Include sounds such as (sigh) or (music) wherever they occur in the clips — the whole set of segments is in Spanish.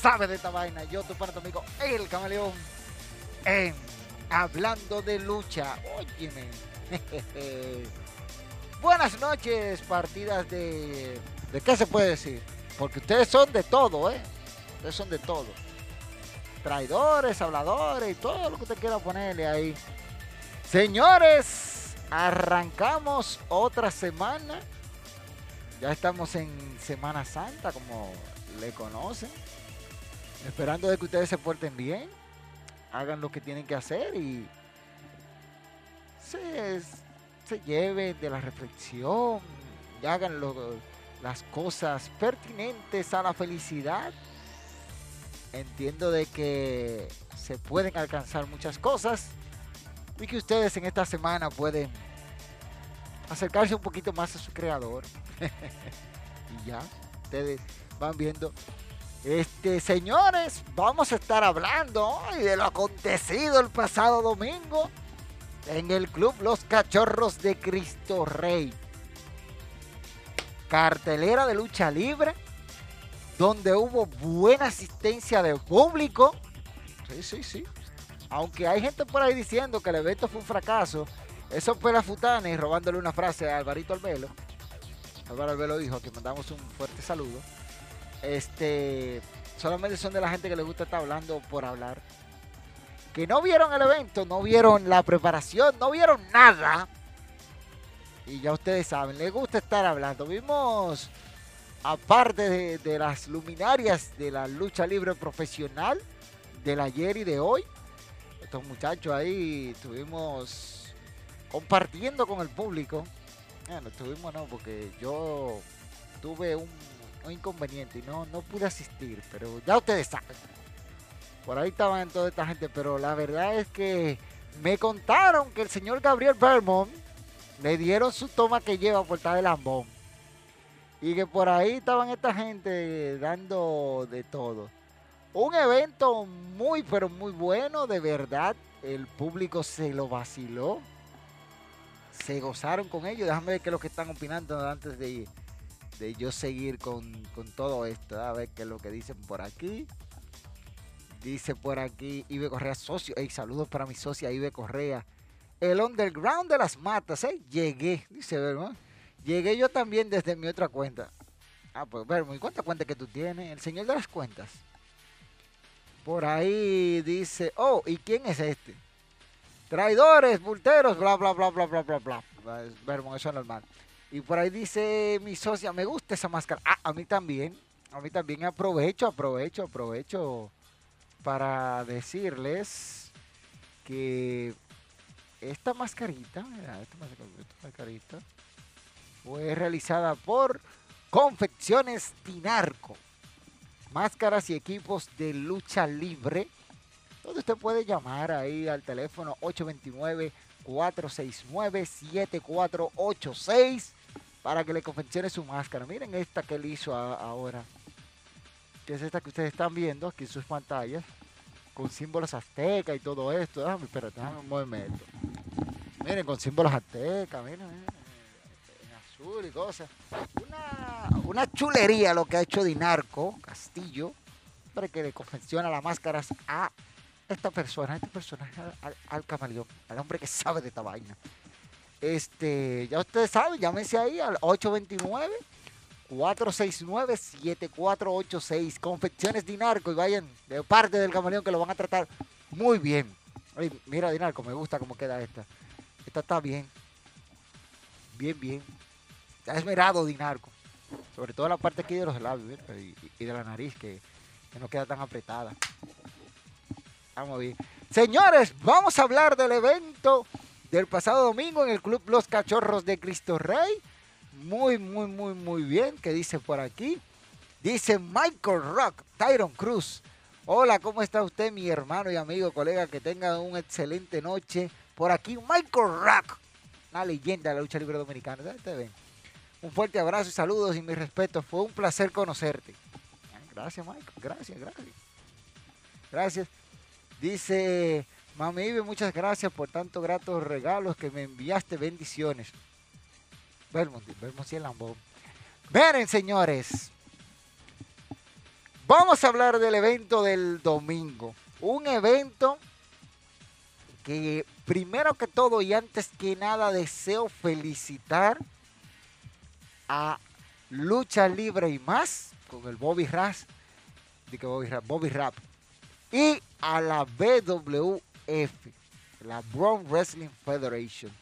Sabe de esta vaina. Yo, tu para tu amigo, el camaleón, en Hablando de Lucha. Óyeme. (laughs) Buenas noches, partidas de... ¿De qué se puede decir? Porque ustedes son de todo, ¿eh? Ustedes son de todo. Traidores, habladores y todo lo que usted quiera ponerle ahí. Señores, arrancamos otra semana. Ya estamos en Semana Santa, como le conocen. Esperando de que ustedes se porten bien, hagan lo que tienen que hacer y se, lleven de la reflexión y hagan las cosas pertinentes a la felicidad. Entiendo de que se pueden alcanzar muchas cosas y que ustedes en esta semana pueden acercarse un poquito más a su creador. (laughs) y ya, ustedes van viendo este, señores, vamos a estar hablando hoy de lo acontecido el pasado domingo en el club Los Cachorros de Cristo Rey. Cartelera de lucha libre, donde hubo buena asistencia de público. Sí, sí, sí. Aunque hay gente por ahí diciendo que el evento fue un fracaso, eso fue la futana y robándole una frase a Alvarito Albelo. Álvaro Albelo dijo que mandamos un fuerte saludo. Este, solamente son de la gente que le gusta estar hablando por hablar. Que no vieron el evento, no vieron la preparación, no vieron nada. Y ya ustedes saben, les gusta estar hablando. Vimos, aparte de, las luminarias de la lucha libre profesional del ayer y de hoy, estos muchachos ahí estuvimos compartiendo con el público. Bueno, estuvimos no, porque yo tuve un un inconveniente y no, no pude asistir, pero ya ustedes saben. Por ahí estaban toda esta gente, pero la verdad es que me contaron que el señor Gabriel Vermont le dieron su toma que lleva puerta de lambón. Y que por ahí estaban esta gente dando de todo. Un evento muy, pero muy bueno, de verdad. El público se lo vaciló. Se gozaron con ellos. Déjame ver qué es lo que están opinando antes de ir de yo seguir con, todo esto. A ver qué es lo que dicen por aquí. Dice por aquí Ibe Correa, socio. Hey, saludos para mi socia Ibe Correa. El underground de las matas, ¿eh? Llegué, dice ¿verdad? Llegué yo también desde mi otra cuenta. Ah, pues, ¿y cuántas cuentas que tú tienes? El señor de las cuentas. Por ahí dice, oh, ¿y quién es este? Traidores, bulteros, bla, bla, bla, bla, bla, bla, bla. Vermo, eso es normal. Y por ahí dice mi socia, me gusta esa máscara. Ah, a mí también. A mí también aprovecho, aprovecho, aprovecho para decirles que esta mascarita, esta mascarita fue realizada por Confecciones Tinarco. Máscaras y equipos de lucha libre. Donde usted puede llamar ahí al teléfono 829 469 7486 para que le confeccione su máscara. Miren esta que él hizo ahora. que es esta que ustedes están viendo aquí en sus pantallas, con símbolos aztecas y todo esto. Déjame, espérate, déjame un movimiento. Miren, con símbolos aztecas, miren, en azul y cosas. Una, una chulería lo que ha hecho Dinarco Castillo, para que le confecciona las máscaras a esta persona, a este personaje, al, al camaleón, al hombre que sabe de esta vaina. Este, ya ustedes saben, llámense ahí al 829 469-7486. Confecciones Dinarco y vayan de parte del camaleón que lo van a tratar muy bien. Mira, Dinarco, me gusta cómo queda esta. Esta está bien. Bien, bien. Está esmerado Dinarco. Sobre todo la parte aquí de los labios y, y, de la nariz que, que no queda tan apretada. Vamos bien. Señores, vamos a hablar del evento del pasado domingo en el Club Los Cachorros de Cristo Rey muy, muy, muy, muy bien. ¿Qué dice por aquí? Dice Michael Rock, Tyron Cruz. Hola, ¿cómo está usted, mi hermano y amigo, colega? Que tenga una excelente noche. Por aquí, Michael Rock, una leyenda de la lucha libre dominicana. ven? Un fuerte abrazo y saludos y mi respeto. Fue un placer conocerte. Gracias, Michael. Gracias, gracias. Gracias. Dice, Mami Ibe, muchas gracias por tantos gratos regalos que me enviaste. Bendiciones. Belmont, Belmont y el Lambón. Miren, señores. Vamos a hablar del evento del domingo. Un evento que primero que todo y antes que nada deseo felicitar a Lucha Libre y más con el Bobby Bobby Rap, Bobby Rap y a la La Brown Wrestling Federation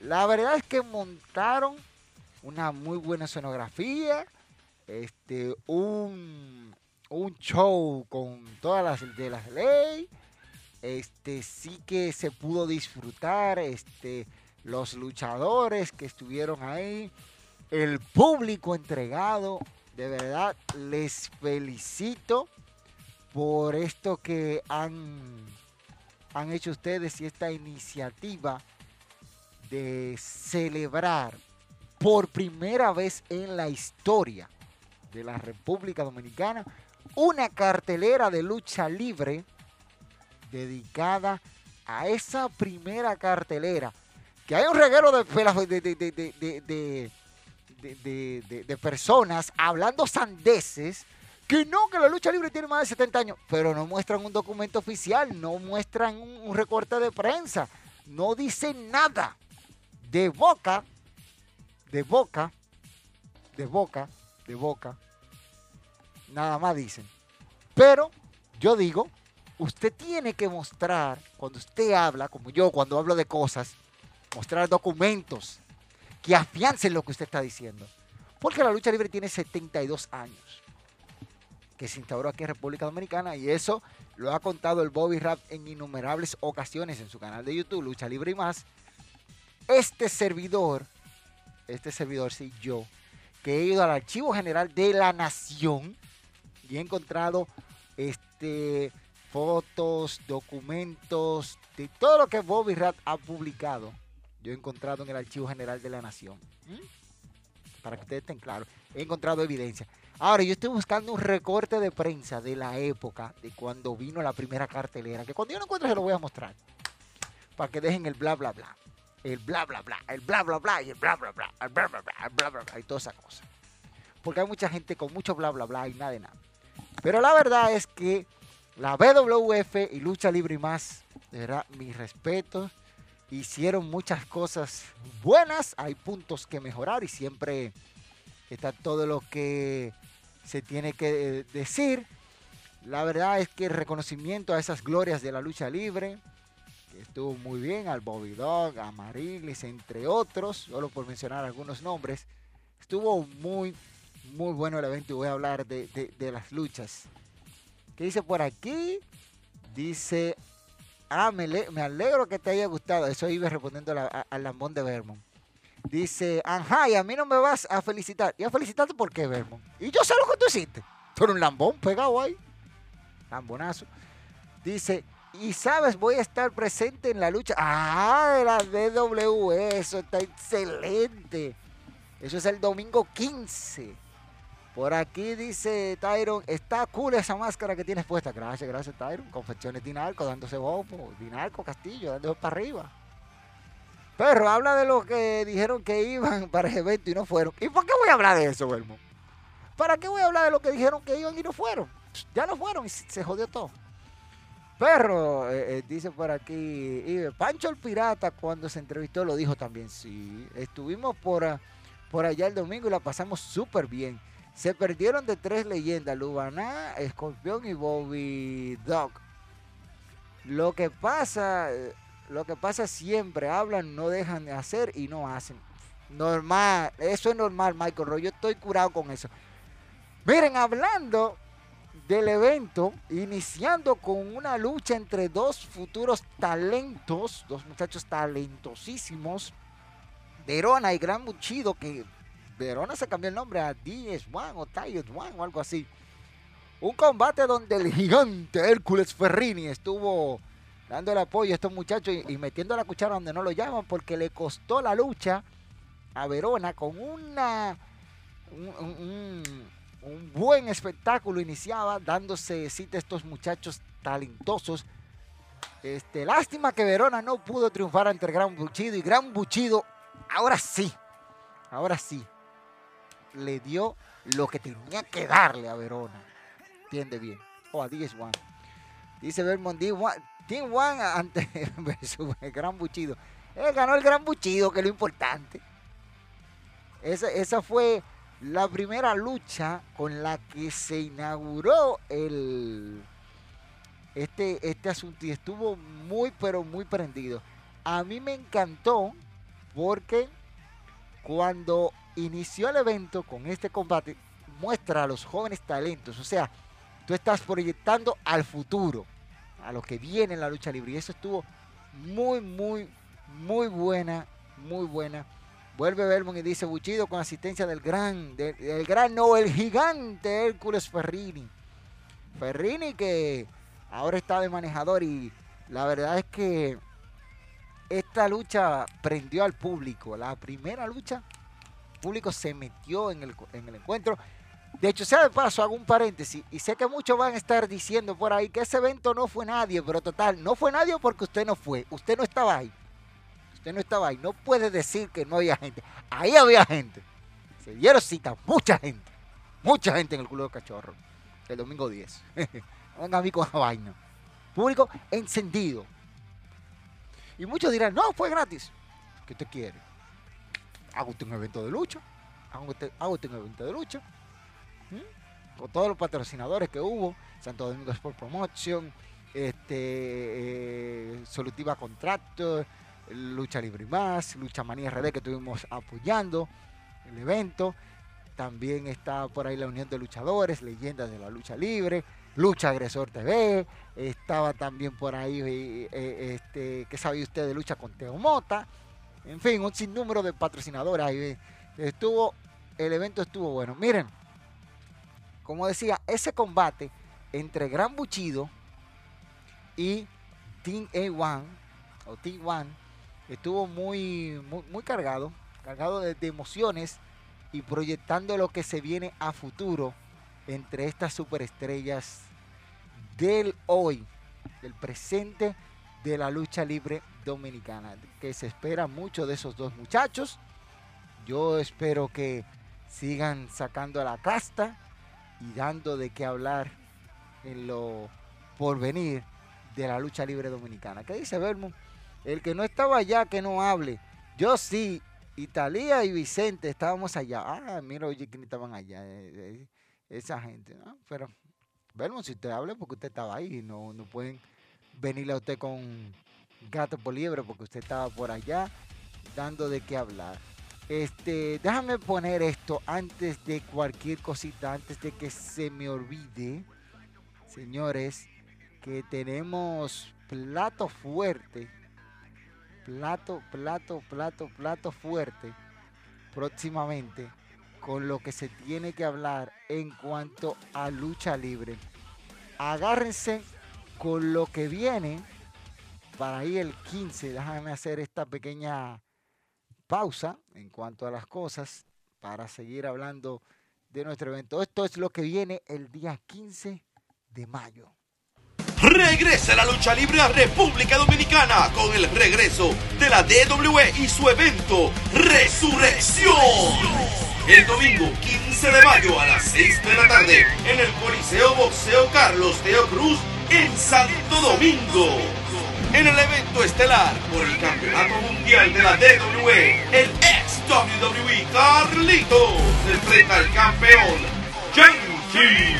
la verdad es que montaron una muy buena escenografía, este, un, un show con todas las de las leyes. Este, sí que se pudo disfrutar, este, los luchadores que estuvieron ahí, el público entregado, de verdad les felicito por esto que han, han hecho ustedes esta iniciativa de celebrar por primera vez en la historia de la República Dominicana una cartelera de lucha libre dedicada a esa primera cartelera. Que hay un reguero de, de, de, personas hablando sandeces que no, que la lucha libre tiene más de 70 años, pero no muestran un documento oficial, no muestran un recorte de prensa, no dicen nada de boca, de boca, de boca, de boca, nada más dicen. Pero yo digo, usted tiene que mostrar, cuando usted habla, como yo cuando hablo de cosas, mostrar documentos que afiancen lo que usted está diciendo. Porque la lucha libre tiene 72 años que se instauró aquí en República Dominicana y eso lo ha contado el Bobby Rap en innumerables ocasiones en su canal de YouTube, Lucha Libre y más, este servidor, este servidor, sí, yo, que he ido al Archivo General de la Nación y he encontrado este, fotos, documentos de todo lo que Bobby Rat ha publicado. Yo he encontrado en el Archivo General de la Nación. Para que ustedes estén claros, he encontrado evidencia. Ahora, yo estoy buscando un recorte de prensa de la época de cuando vino la primera cartelera, que cuando yo no encuentre se lo voy a mostrar. Para que dejen el bla, bla, bla el bla, bla, bla, el bla, bla, bla y el bla, bla, bla, el bla, bla, bla, el bla, bla, bla y toda esa cosa. Porque hay mucha gente con mucho bla, bla, bla y nada de nada. Pero la verdad es que la BWF y Lucha Libre y más, de verdad, mis respetos, hicieron muchas cosas buenas, hay puntos que mejorar y siempre está todo lo que se tiene que decir. La verdad es que el reconocimiento a esas glorias de la lucha libre, estuvo muy bien, al Bobby Dog, a Mariglis, entre otros, solo por mencionar algunos nombres. Estuvo muy, muy bueno el evento y voy a hablar de, las luchas. ¿Qué dice por aquí? Dice, ah, me, alegro que te haya gustado. Eso iba respondiendo al lambón de Vermont. Dice, ajá, y a mí no me vas a felicitar. ¿Y a felicitarte por qué, Vermont? Y yo sé lo que tú hiciste. Tú un lambón pegado ahí. Lambonazo. Dice, y sabes, voy a estar presente en la lucha. Ah, la DW, eso está excelente. Eso es el domingo 15. Por aquí dice Tyron, está cool esa máscara que tienes puesta. Gracias, gracias Tyron. Confecciones Dinarco, dándose bobo. Dinarco Castillo, dándose para arriba. Pero habla de lo que dijeron que iban (laughs) para el evento y no fueron. ¿Y por qué voy a hablar de eso, Belmo? ¿Para qué voy a hablar de lo que dijeron que iban y no fueron? Ya no fueron y se jodió todo. Perro, eh, eh, dice por aquí, Pancho el Pirata cuando se entrevistó lo dijo también, sí, estuvimos por, por allá el domingo y la pasamos súper bien. Se perdieron de tres leyendas, Lubaná, Escorpión y Bobby Dog. Lo que pasa, lo que pasa siempre, hablan, no dejan de hacer y no hacen. Normal, eso es normal, Michael Roy, yo estoy curado con eso. Miren, hablando del evento, iniciando con una lucha entre dos futuros talentos, dos muchachos talentosísimos, Verona y Gran Muchido, que Verona se cambió el nombre a DS1 o Tayot One o algo así. Un combate donde el gigante Hércules Ferrini estuvo dando el apoyo a estos muchachos y, metiendo la cuchara donde no lo llaman porque le costó la lucha a Verona con una un buen espectáculo iniciaba dándose cita a estos muchachos talentosos. Este, lástima que Verona no pudo triunfar ante Gran Buchido y Gran Buchido, ahora sí, ahora sí, le dio lo que tenía que darle a Verona. Entiende bien. O a 10 One. Dice Vermont, Team One ante (laughs) el Gran Buchido. Él ganó el Gran Buchido, que es lo importante. Esa, esa fue la primera lucha con la que se inauguró el este, este asunto y estuvo muy pero muy prendido. A mí me encantó porque cuando inició el evento con este combate muestra a los jóvenes talentos, o sea, tú estás proyectando al futuro, a lo que viene en la lucha libre y eso estuvo muy muy muy buena, muy buena Vuelve Belmont y dice Buchido con asistencia del gran, del, gran, no, el gigante Hércules Ferrini. Ferrini que ahora está de manejador y la verdad es que esta lucha prendió al público. La primera lucha, el público se metió en el, en el encuentro. De hecho, sea de paso, hago un paréntesis y sé que muchos van a estar diciendo por ahí que ese evento no fue nadie, pero total, no fue nadie porque usted no fue, usted no estaba ahí. Usted no estaba ahí. No puede decir que no había gente. Ahí había gente. Se dieron cita, mucha gente. Mucha gente en el culo de cachorro. El domingo 10. (laughs) Venga a la vaina. Público encendido. Y muchos dirán, no, fue gratis. ¿Qué usted quiere? Hago usted un evento de lucha. Hago usted, un evento de lucha. ¿Mm? Con todos los patrocinadores que hubo. Santo Domingo Sport Promotion. Este, eh, Solutiva Contractor Lucha Libre Más, Lucha Manía RD que estuvimos apoyando el evento. También está por ahí la Unión de Luchadores, Leyendas de la Lucha Libre, Lucha Agresor TV. Estaba también por ahí, eh, eh, este, ¿qué sabe usted de Lucha con Teo Mota? En fin, un sinnúmero de patrocinadores ahí. Estuvo, el evento estuvo bueno. Miren, como decía, ese combate entre Gran Buchido y Team A1 o Team 1 estuvo muy, muy, cargado, cargado de, emociones y proyectando lo que se viene a futuro entre estas superestrellas del hoy, del presente de la lucha libre dominicana, que se espera mucho de esos dos muchachos. Yo espero que sigan sacando a la casta y dando de qué hablar en lo porvenir de la lucha libre dominicana. ¿Qué dice Bermond? El que no estaba allá, que no hable. Yo sí, Italia y Vicente estábamos allá. Ah, mira, oye, que estaban allá. Eh, eh, esa gente, ¿no? Pero, bueno, si usted habla, porque usted estaba ahí. No, no pueden venirle a usted con gato por liebre, porque usted estaba por allá dando de qué hablar. Este, déjame poner esto antes de cualquier cosita, antes de que se me olvide, señores, que tenemos plato fuerte plato, plato, plato, plato fuerte próximamente con lo que se tiene que hablar en cuanto a lucha libre. Agárrense con lo que viene para ir el 15. Déjame hacer esta pequeña pausa en cuanto a las cosas para seguir hablando de nuestro evento. Esto es lo que viene el día 15 de mayo. Regresa la lucha libre a República Dominicana con el regreso de la DWE y su evento Resurrección. El domingo 15 de mayo a las 6 de la tarde en el Coliseo Boxeo Carlos Teo Cruz en Santo Domingo. En el evento estelar por el Campeonato Mundial de la DWE, el ex WWE Carlitos enfrenta al campeón Yankee.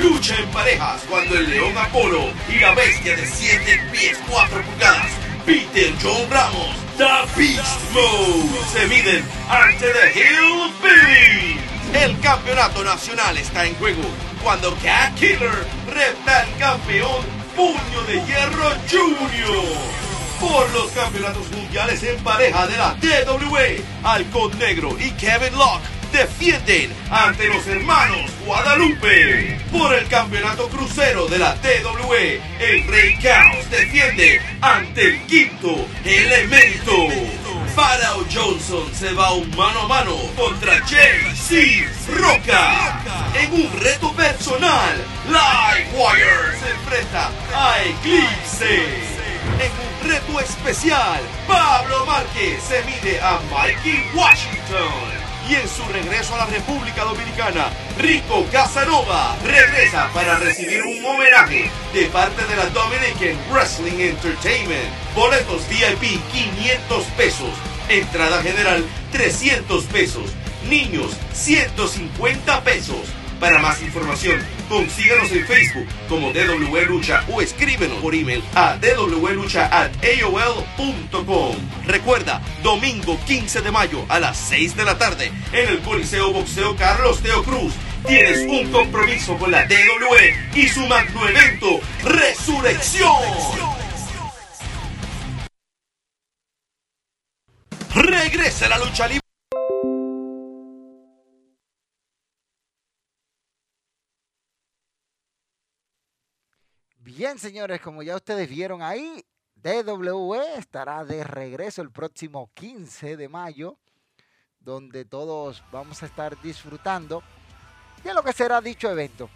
Lucha en parejas cuando el León Apolo y la bestia de 7 pies 4 pulgadas, Peter John Ramos, The Beast Mode, se miden ante The Hillbilly. El campeonato nacional está en juego cuando Cat Killer reta al campeón Puño de Hierro Junior. Por los campeonatos mundiales en pareja de la TWE, Halcón Negro y Kevin Locke defienden ante los hermanos Guadalupe. Por el campeonato crucero de la TWE, el Rey Chaos defiende ante el quinto elemento. Pharaoh Johnson se va un mano a mano contra JC Roca. En un reto personal, Livewire se enfrenta a Eclipse. En un reto especial, Pablo Márquez se mide a Mikey Washington. Y en su regreso a la República Dominicana, Rico Casanova regresa para recibir un homenaje de parte de la Dominican Wrestling Entertainment. Boletos VIP 500 pesos, entrada general 300 pesos, niños 150 pesos. Para más información, consíganos en Facebook como DW Lucha o escríbenos por email a dwlucha.aol.com. Recuerda, domingo 15 de mayo a las 6 de la tarde en el Coliseo Boxeo Carlos Teo Cruz. Tienes un compromiso con la DWE y su magno evento Resurrección. Regresa la lucha libre. Bien, señores, como ya ustedes vieron ahí, DWE estará de regreso el próximo 15 de mayo, donde todos vamos a estar disfrutando de lo que será dicho evento.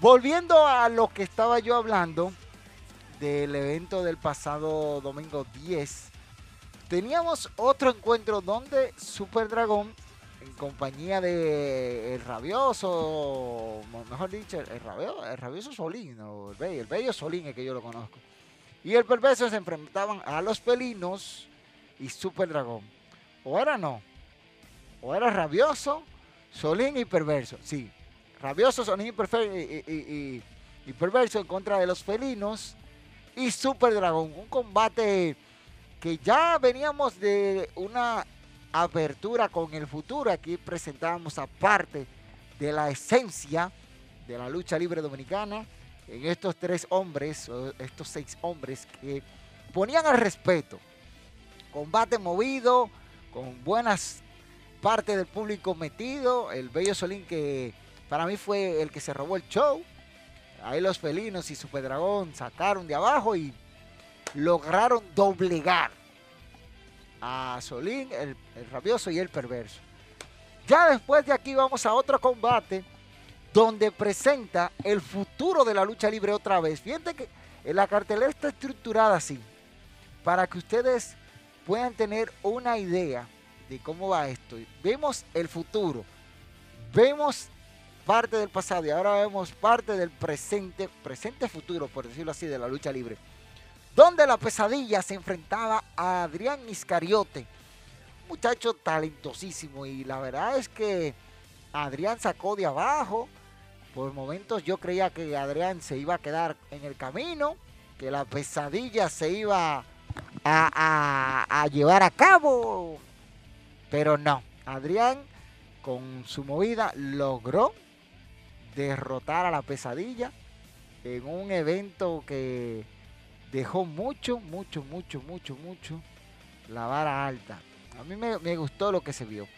Volviendo a lo que estaba yo hablando del evento del pasado domingo 10, teníamos otro encuentro donde Super Dragón en compañía de el rabioso, mejor dicho, el, rabioso, el rabioso Solín, o el bello, el bello Solín es que yo lo conozco. Y el perverso se enfrentaban a los felinos y Super Dragón. O era no, o era rabioso, Solín y perverso. Sí, rabioso, Solín y, y, y perverso en contra de los felinos y Super Dragón. Un combate que ya veníamos de una apertura con el futuro. Aquí presentamos aparte de la esencia de la lucha libre dominicana en estos tres hombres, estos seis hombres que ponían al respeto. Combate movido, con buenas partes del público metido. El Bello Solín que para mí fue el que se robó el show. Ahí los felinos y Super Dragón sacaron de abajo y lograron doblegar a Solín, el, rabioso y el perverso. Ya después de aquí vamos a otro combate donde presenta el futuro de la lucha libre otra vez. Fíjense que la cartelera está estructurada así, para que ustedes puedan tener una idea de cómo va esto. Vemos el futuro, vemos parte del pasado y ahora vemos parte del presente, presente futuro, por decirlo así, de la lucha libre donde la pesadilla se enfrentaba a Adrián Iscariote, muchacho talentosísimo y la verdad es que Adrián sacó de abajo. Por momentos yo creía que Adrián se iba a quedar en el camino, que la pesadilla se iba a, a llevar a cabo, pero no. Adrián con su movida logró derrotar a la pesadilla en un evento que dejó mucho, mucho, mucho, mucho, mucho la vara alta. A mí me, gustó lo que se vio.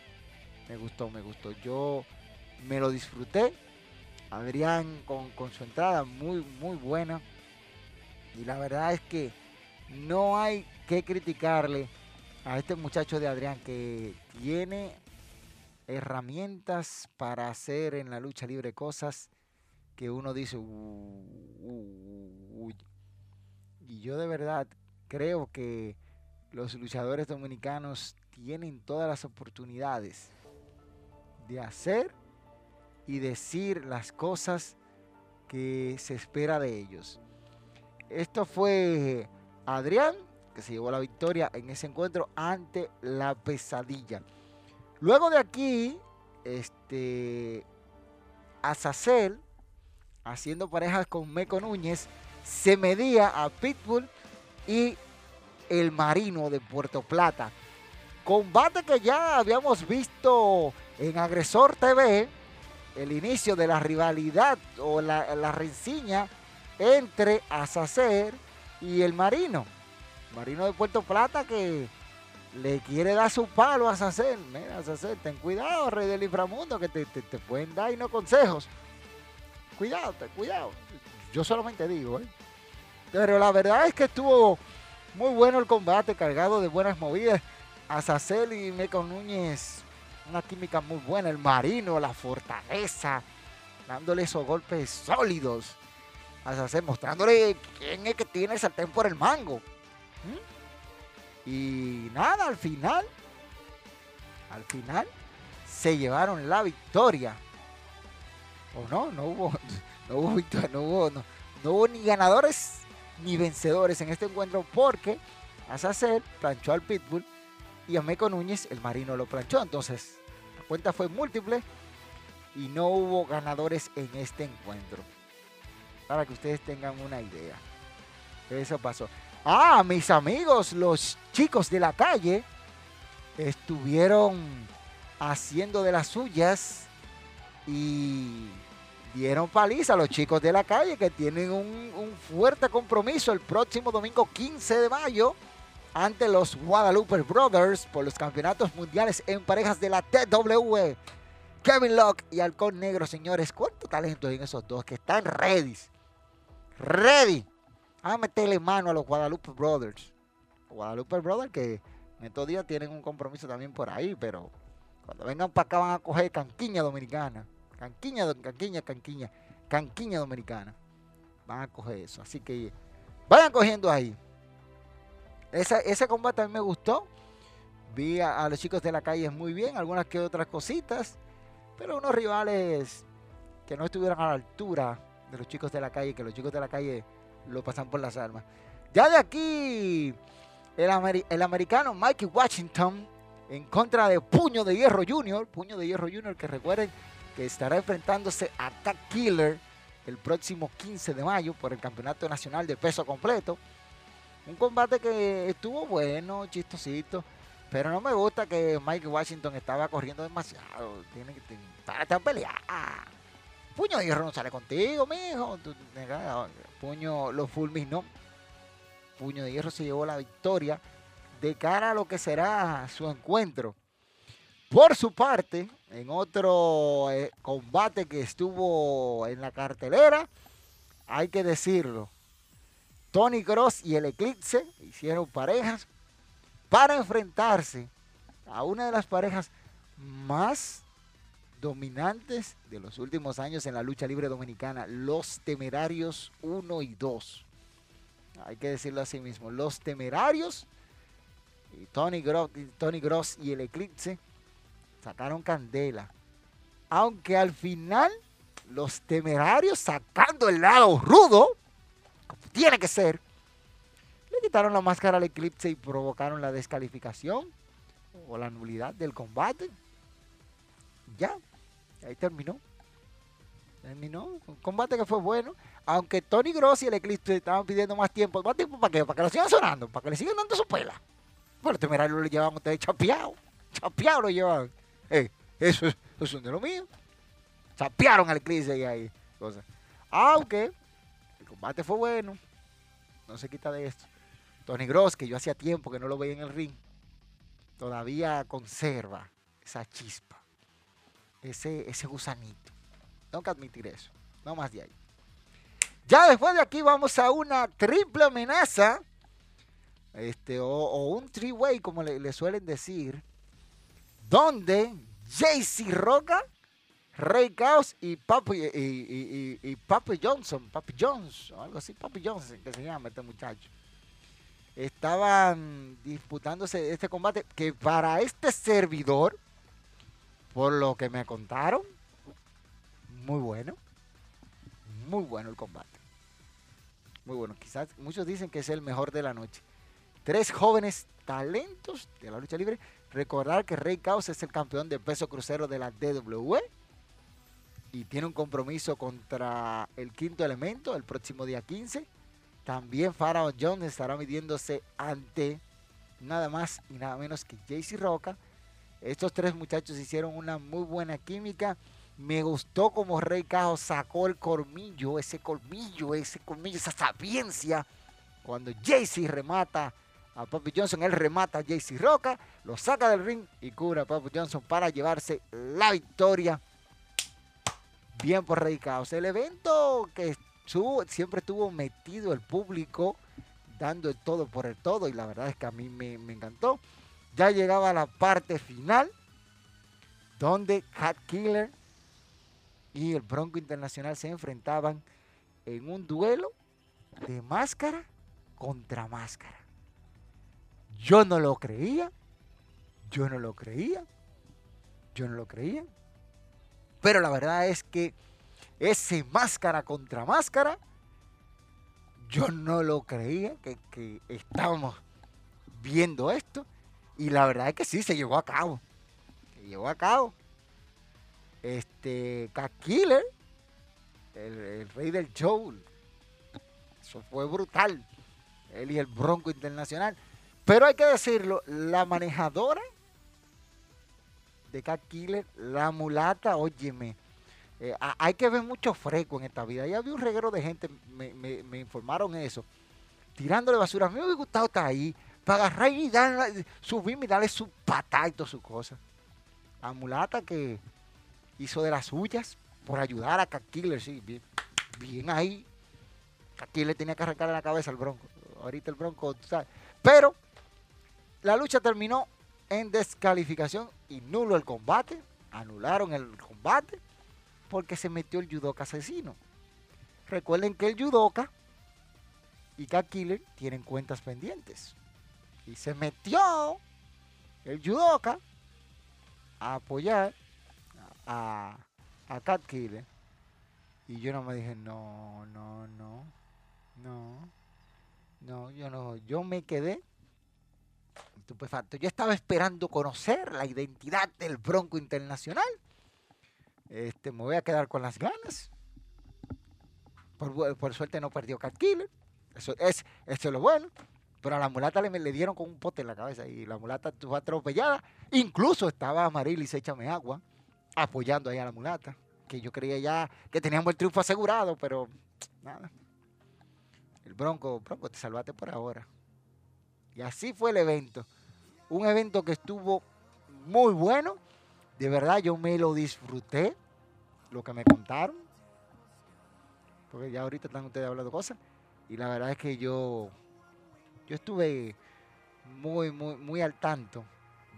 Me gustó, me gustó. Yo me lo disfruté. Adrián con, con su entrada muy, muy buena. Y la verdad es que no hay que criticarle a este muchacho de Adrián que tiene herramientas para hacer en la lucha libre cosas que uno dice, "Uh, uy". Y yo de verdad creo que los luchadores dominicanos tienen todas las oportunidades de hacer y decir las cosas que se espera de ellos. Esto fue Adrián, que se llevó la victoria en ese encuentro ante la pesadilla. Luego de aquí, este, Azazel, haciendo parejas con Meco Núñez, se medía a Pitbull y el Marino de Puerto Plata. Combate que ya habíamos visto en Agresor TV, el inicio de la rivalidad o la, la entre Azazel y el Marino. Marino de Puerto Plata que le quiere dar su palo a Azazel. Mira, Azazel, ten cuidado, rey del inframundo, que te, te- te pueden dar y no consejos. Cuidado, ten cuidado. Yo solamente digo, ¿eh? Pero la verdad es que estuvo muy bueno el combate, cargado de buenas movidas. Azazel y Meco Núñez, una química muy buena. El Marino, la fortaleza, dándole esos golpes sólidos. Azazel mostrándole quién es que tiene el sartén por el mango. ¿Mm? Y nada, al final, al final, se llevaron la victoria. ¿O no? No hubo, no hubo victoria, no hubo, no, hubo ni ganadores ni vencedores en este encuentro porque Azazel planchó al Pitbull y a Meco Núñez el Marino lo planchó. Entonces, la cuenta fue múltiple y no hubo ganadores en este encuentro. Para que ustedes tengan una idea. Eso pasó. Ah, mis amigos, los chicos de la calle estuvieron haciendo de las suyas y dieron paliza a los chicos de la calle que tienen un, un fuerte compromiso el próximo domingo 15 de mayo ante los Guadalupe Brothers por los campeonatos mundiales en parejas de la TW. Kevin Locke y Halcón Negro, señores, cuánto talento hay esos dos que están ready. Ready a meterle mano a los Guadalupe Brothers. Guadalupe Brothers que en estos días tienen un compromiso también por ahí, pero cuando vengan para acá van a coger canquiña dominicana. Canquiña, canquiña, canquiña, canquiña dominicana. Van a coger eso. Así que vayan cogiendo ahí. Esa- ese combate a mí me gustó. Vi a, los chicos de la calle muy bien, algunas que otras cositas. Pero unos rivales que no estuvieran a la altura de los chicos de la calle, que los chicos de la calle lo pasan por las armas. Ya de aquí, el, el americano Mikey Washington en contra de Puño de Hierro Jr., Puño de Hierro Jr., que recuerden que estará enfrentándose a Tag Killer el próximo 15 de mayo por el Campeonato Nacional de Peso Completo. Un combate que estuvo bueno, chistosito, pero no me gusta que Mike Washington estaba corriendo demasiado. Tiene que a pelear. Puño de hierro no sale contigo, mijo. Puño lo fulminó. Puño de hierro se llevó la victoria de cara a lo que será su encuentro. Por su parte, en otro eh, combate que estuvo en la cartelera, hay que decirlo, Tony Cross y el Eclipse hicieron parejas para enfrentarse a una de las parejas más dominantes de los últimos años en la lucha libre dominicana, los Temerarios 1 y 2. Hay que decirlo así mismo, los Temerarios y Tony Tony Gross y el Eclipse sacaron candela. Aunque al final los Temerarios sacando el lado rudo, como tiene que ser, le quitaron la máscara al Eclipse y provocaron la descalificación o la nulidad del combate. Ya, ahí terminó. Terminó. Un combate que fue bueno. Aunque Tony Gross y el Eclipse estaban pidiendo más tiempo. ¿Más tiempo para qué? Para que lo sigan sonando. Para que le sigan dando su pela. Bueno, los temerarios lo llevaban ustedes chapeado. Chapeado lo llevaban. Eso, es- eso es de lo mío. Chapearon al Eclipse y ahí. Cosas. Aunque el combate fue bueno. No se quita de esto. Tony Gross, que yo hacía tiempo que no lo veía en el ring, todavía conserva esa chispa, ese, ese gusanito. Tengo que admitir eso. No más de ahí. Ya después de aquí vamos a una triple amenaza. Este, o, un three-way, como le suelen decir. Donde JC Roca, Rey Caos y Papi, y, y, y Papi Johnson, Papi Jones, o algo así, Papi Johnson, que se llama este muchacho. Estaban disputándose este combate que para este servidor, por lo que me contaron, muy bueno. Muy bueno el combate. Muy bueno. Quizás muchos dicen que es el mejor de la noche. Tres jóvenes talentos de la lucha libre. Recordar que Rey Caos es el campeón de peso crucero de la DWE. Y tiene un compromiso contra el quinto elemento el próximo día 15. También Pharaoh Jones estará midiéndose ante nada más y nada menos que JC Roca. Estos tres muchachos hicieron una muy buena química. Me gustó como Rey Caos sacó el colmillo, ese colmillo, ese colmillo, esa sapiencia. Cuando JC remata a Papi Johnson, él remata a JC Roca, lo saca del ring y cubre a Papi Johnson para llevarse la victoria. Bien por Rey Caos. El evento que siempre estuvo metido el público, dando el todo por el todo, y la verdad es que a mí me, me encantó. Ya llegaba la parte final, donde Cat Killer y el Bronco Internacional se enfrentaban en un duelo de máscara contra máscara. Yo no lo creía, yo no lo creía, yo no lo creía. Pero la verdad es que ese máscara contra máscara, yo no lo creía que, que estábamos viendo esto. Y la verdad es que sí, se llevó a cabo. Se llevó a cabo. Este, Cat Killer, el, el rey del show. Eso fue brutal. Él y el Bronco Internacional. Pero hay que decirlo, la manejadora de Cat Killer, la mulata, óyeme, eh, hay que ver mucho freco en esta vida. Ya había un reguero de gente, me, me- me informaron eso, tirándole basura. A mí me hubiera gustado estar ahí, para agarrar y darle, subirme y darle su patá y todas sus cosas. La mulata que hizo de las suyas por ayudar a Cat Killer, sí, bien, bien ahí. Cat Killer tenía que arrancarle la cabeza al Bronco. Ahorita el Bronco, tú sabes. Pero la lucha terminó en descalificación y nulo el combate. Anularon el combate porque se metió el judoka asesino. Recuerden que el judoka y Cat Killer tienen cuentas pendientes. Y se metió el judoka a apoyar a, a Cat Killer. Y yo no me dije, no, no, no, no, no, yo no, yo me quedé estupefacto. Yo estaba esperando conocer la identidad del Bronco Internacional. Este, me voy a quedar con las ganas. Por, suerte no perdió Cat. Eso es, eso es lo bueno. Pero a la mulata le, le dieron con un pote en la cabeza y la mulata fue atropellada. Incluso estaba Amarilis Échame Agua apoyando ahí a la mulata. Que yo creía ya que teníamos el triunfo asegurado, pero nada. El Bronco, Bronco, te salvaste por ahora. Y así fue el evento. Un evento que estuvo muy bueno. De verdad, yo me lo disfruté. Lo que me contaron. Porque ya ahorita están ustedes hablando cosas. Y la verdad es que yo, yo estuve muy, muy, muy al tanto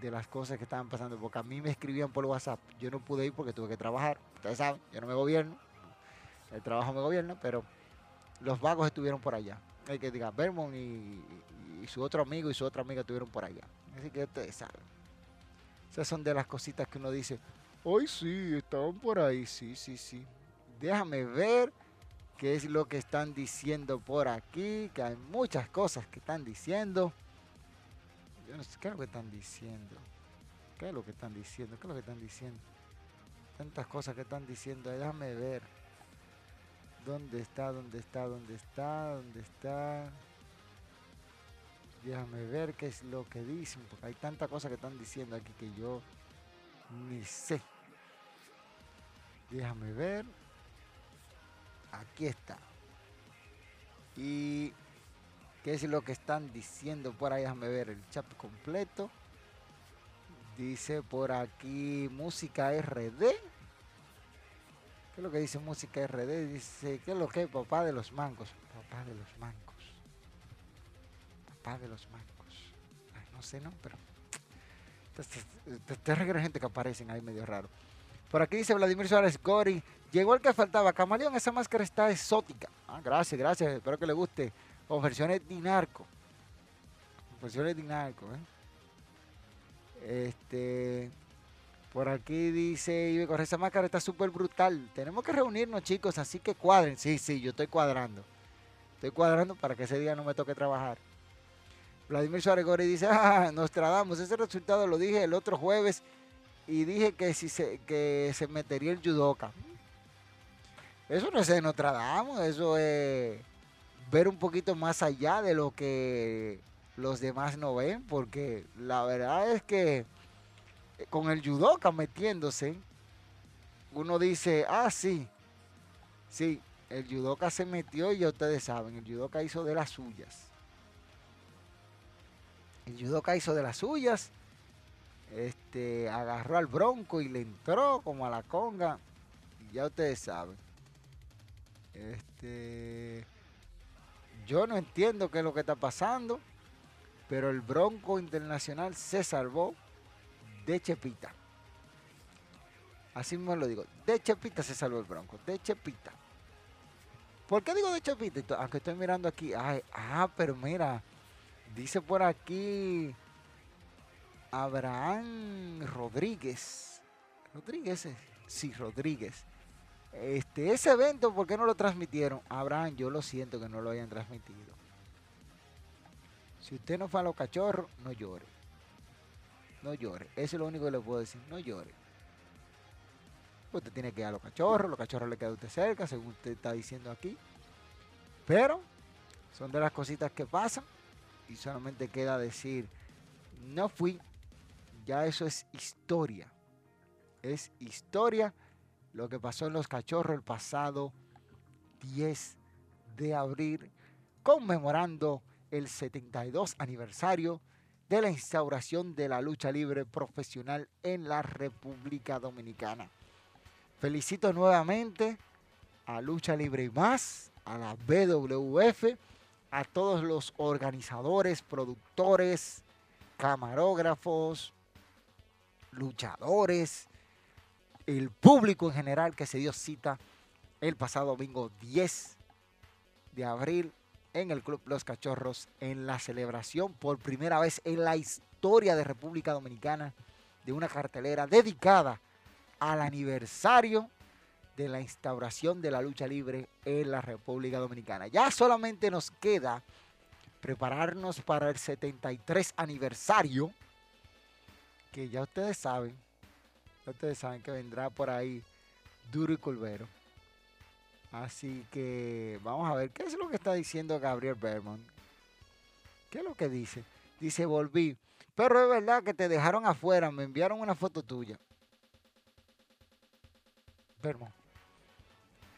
de las cosas que estaban pasando. Porque a mí me escribían por WhatsApp. Yo no pude ir porque tuve que trabajar. Ustedes saben, yo no me gobierno. El trabajo me gobierna, pero los vagos estuvieron por allá. Hay que diga, Vermont y, su otro amigo y su otra amiga estuvieron por allá. Así que ustedes saben. Esas son de las cositas que uno dice, hoy sí, estaban por ahí, sí, sí, sí. Déjame ver qué es lo que están diciendo por aquí, que hay muchas cosas que están diciendo. Yo no sé qué es lo que están diciendo. ¿Qué es lo que están diciendo? ¿Qué es lo que están diciendo? Tantas cosas que están diciendo. Déjame ver. ¿Dónde está? ¿Dónde está? ¿Dónde está? ¿Dónde está? Déjame ver qué es lo que dicen, porque hay tantas cosas que están diciendo aquí que yo ni sé. Déjame ver. Aquí está. Y qué es lo que están diciendo por ahí. Déjame ver el chat completo. Dice por aquí música RD. ¿Qué es lo que dice música RD? Dice, ¿qué es lo que es papá de los mangos? Papá de los mangos. Papá de los mangos. Ay, no sé, ¿no? Pero Este, este reguero gente que aparecen ahí medio raro. Por aquí dice Vladimir Suárez Gori. Llegó el que faltaba. Camaleón, esa máscara está exótica. Ah, gracias, gracias. Espero que le guste. Con versiones dinarco. Versiones dinarco, ¿eh? Este. Por aquí dice Ibe Correa, esa máscara está súper brutal. Tenemos que reunirnos, chicos, así que cuadren. Sí, sí, yo estoy cuadrando. Estoy cuadrando para que ese día no me toque trabajar. Vladimir Suárez Gori dice, ah, Nostradamus, ese resultado lo dije el otro jueves y dije que, si se, que se metería el judoka. Eso no es de Nostradamus, eso es ver un poquito más allá de lo que los demás no ven, porque la verdad es que con el judoka metiéndose, uno dice, ah, sí, sí, el judoka se metió y ya ustedes saben, el judoka hizo de las suyas. El judoka hizo de las suyas, este, agarró al bronco y le entró como a la conga, ya ustedes saben. Este, yo no entiendo qué es lo que está pasando, pero el bronco internacional se salvó de Chepita. Así mismo lo digo. De Chepita se salvó el Bronco. De Chepita. ¿Por qué digo de Chepita? Aunque estoy mirando aquí. ah, pero mira. Dice por aquí. Abraham Rodríguez. Rodríguez. Eh, sí, Rodríguez. Este, ese evento, ¿por qué no lo transmitieron? Abraham, yo lo siento que no lo hayan transmitido. Si usted no fue a los cachorros, no llore. No llore. Eso es lo único que le puedo decir. No llore. Usted tiene que ir a los cachorros. Los cachorros le quedan a usted cerca, según usted está diciendo aquí. Pero son de las cositas que pasan. Y solamente queda decir, no fui. Ya eso es historia. Es historia lo que pasó en los cachorros el pasado 10 de abril, conmemorando el 72 aniversario de la instauración de la lucha libre profesional en la República Dominicana. Felicito nuevamente a Lucha Libre y más, a la BWF, a todos los organizadores, productores, camarógrafos, luchadores, el público en general que se dio cita el pasado domingo 10 de abril en el Club Los Cachorros en la celebración por primera vez en la historia de República Dominicana de una cartelera dedicada al aniversario de la instauración de la lucha libre en la República Dominicana. Ya solamente nos queda prepararnos para el 73 aniversario, que ya ustedes saben, ya ustedes saben que vendrá por ahí duro y colvero. Así que vamos a ver qué es lo que está diciendo Gabriel Berman. ¿Qué es lo que dice? Dice, volví. Pero es verdad que te dejaron afuera, me enviaron una foto tuya. Berman.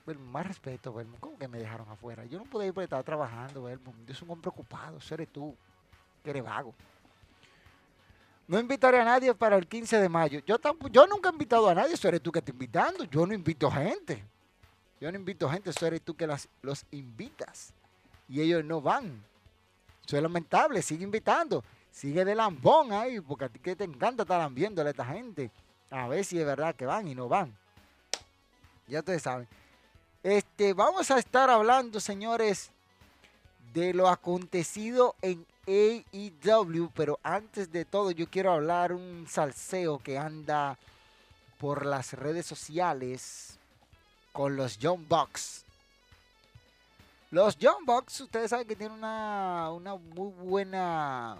Más respeto, Berman. ¿Cómo que me dejaron afuera? Yo no pude ir porque estaba trabajando, Berman. Yo soy un hombre ocupado, eres tú, que eres vago. No invitaré a nadie para el 15 de mayo. Yo, nunca he invitado a nadie, eso eres tú que estás invitando. Yo no invito gente. Yo no invito gente, eso eres tú que los invitas. Y ellos no van. Eso es lamentable, sigue invitando. Sigue de lambón ahí, porque a ti que te encanta estar viéndole a esta gente. A ver si es verdad que van y no van. Ya ustedes saben. Este, vamos a estar hablando, señores, de lo acontecido en AEW, pero antes de todo yo quiero hablar un salseo que anda por las redes sociales con los John Bucks. Los John Bucks, ustedes saben que tienen una, muy buena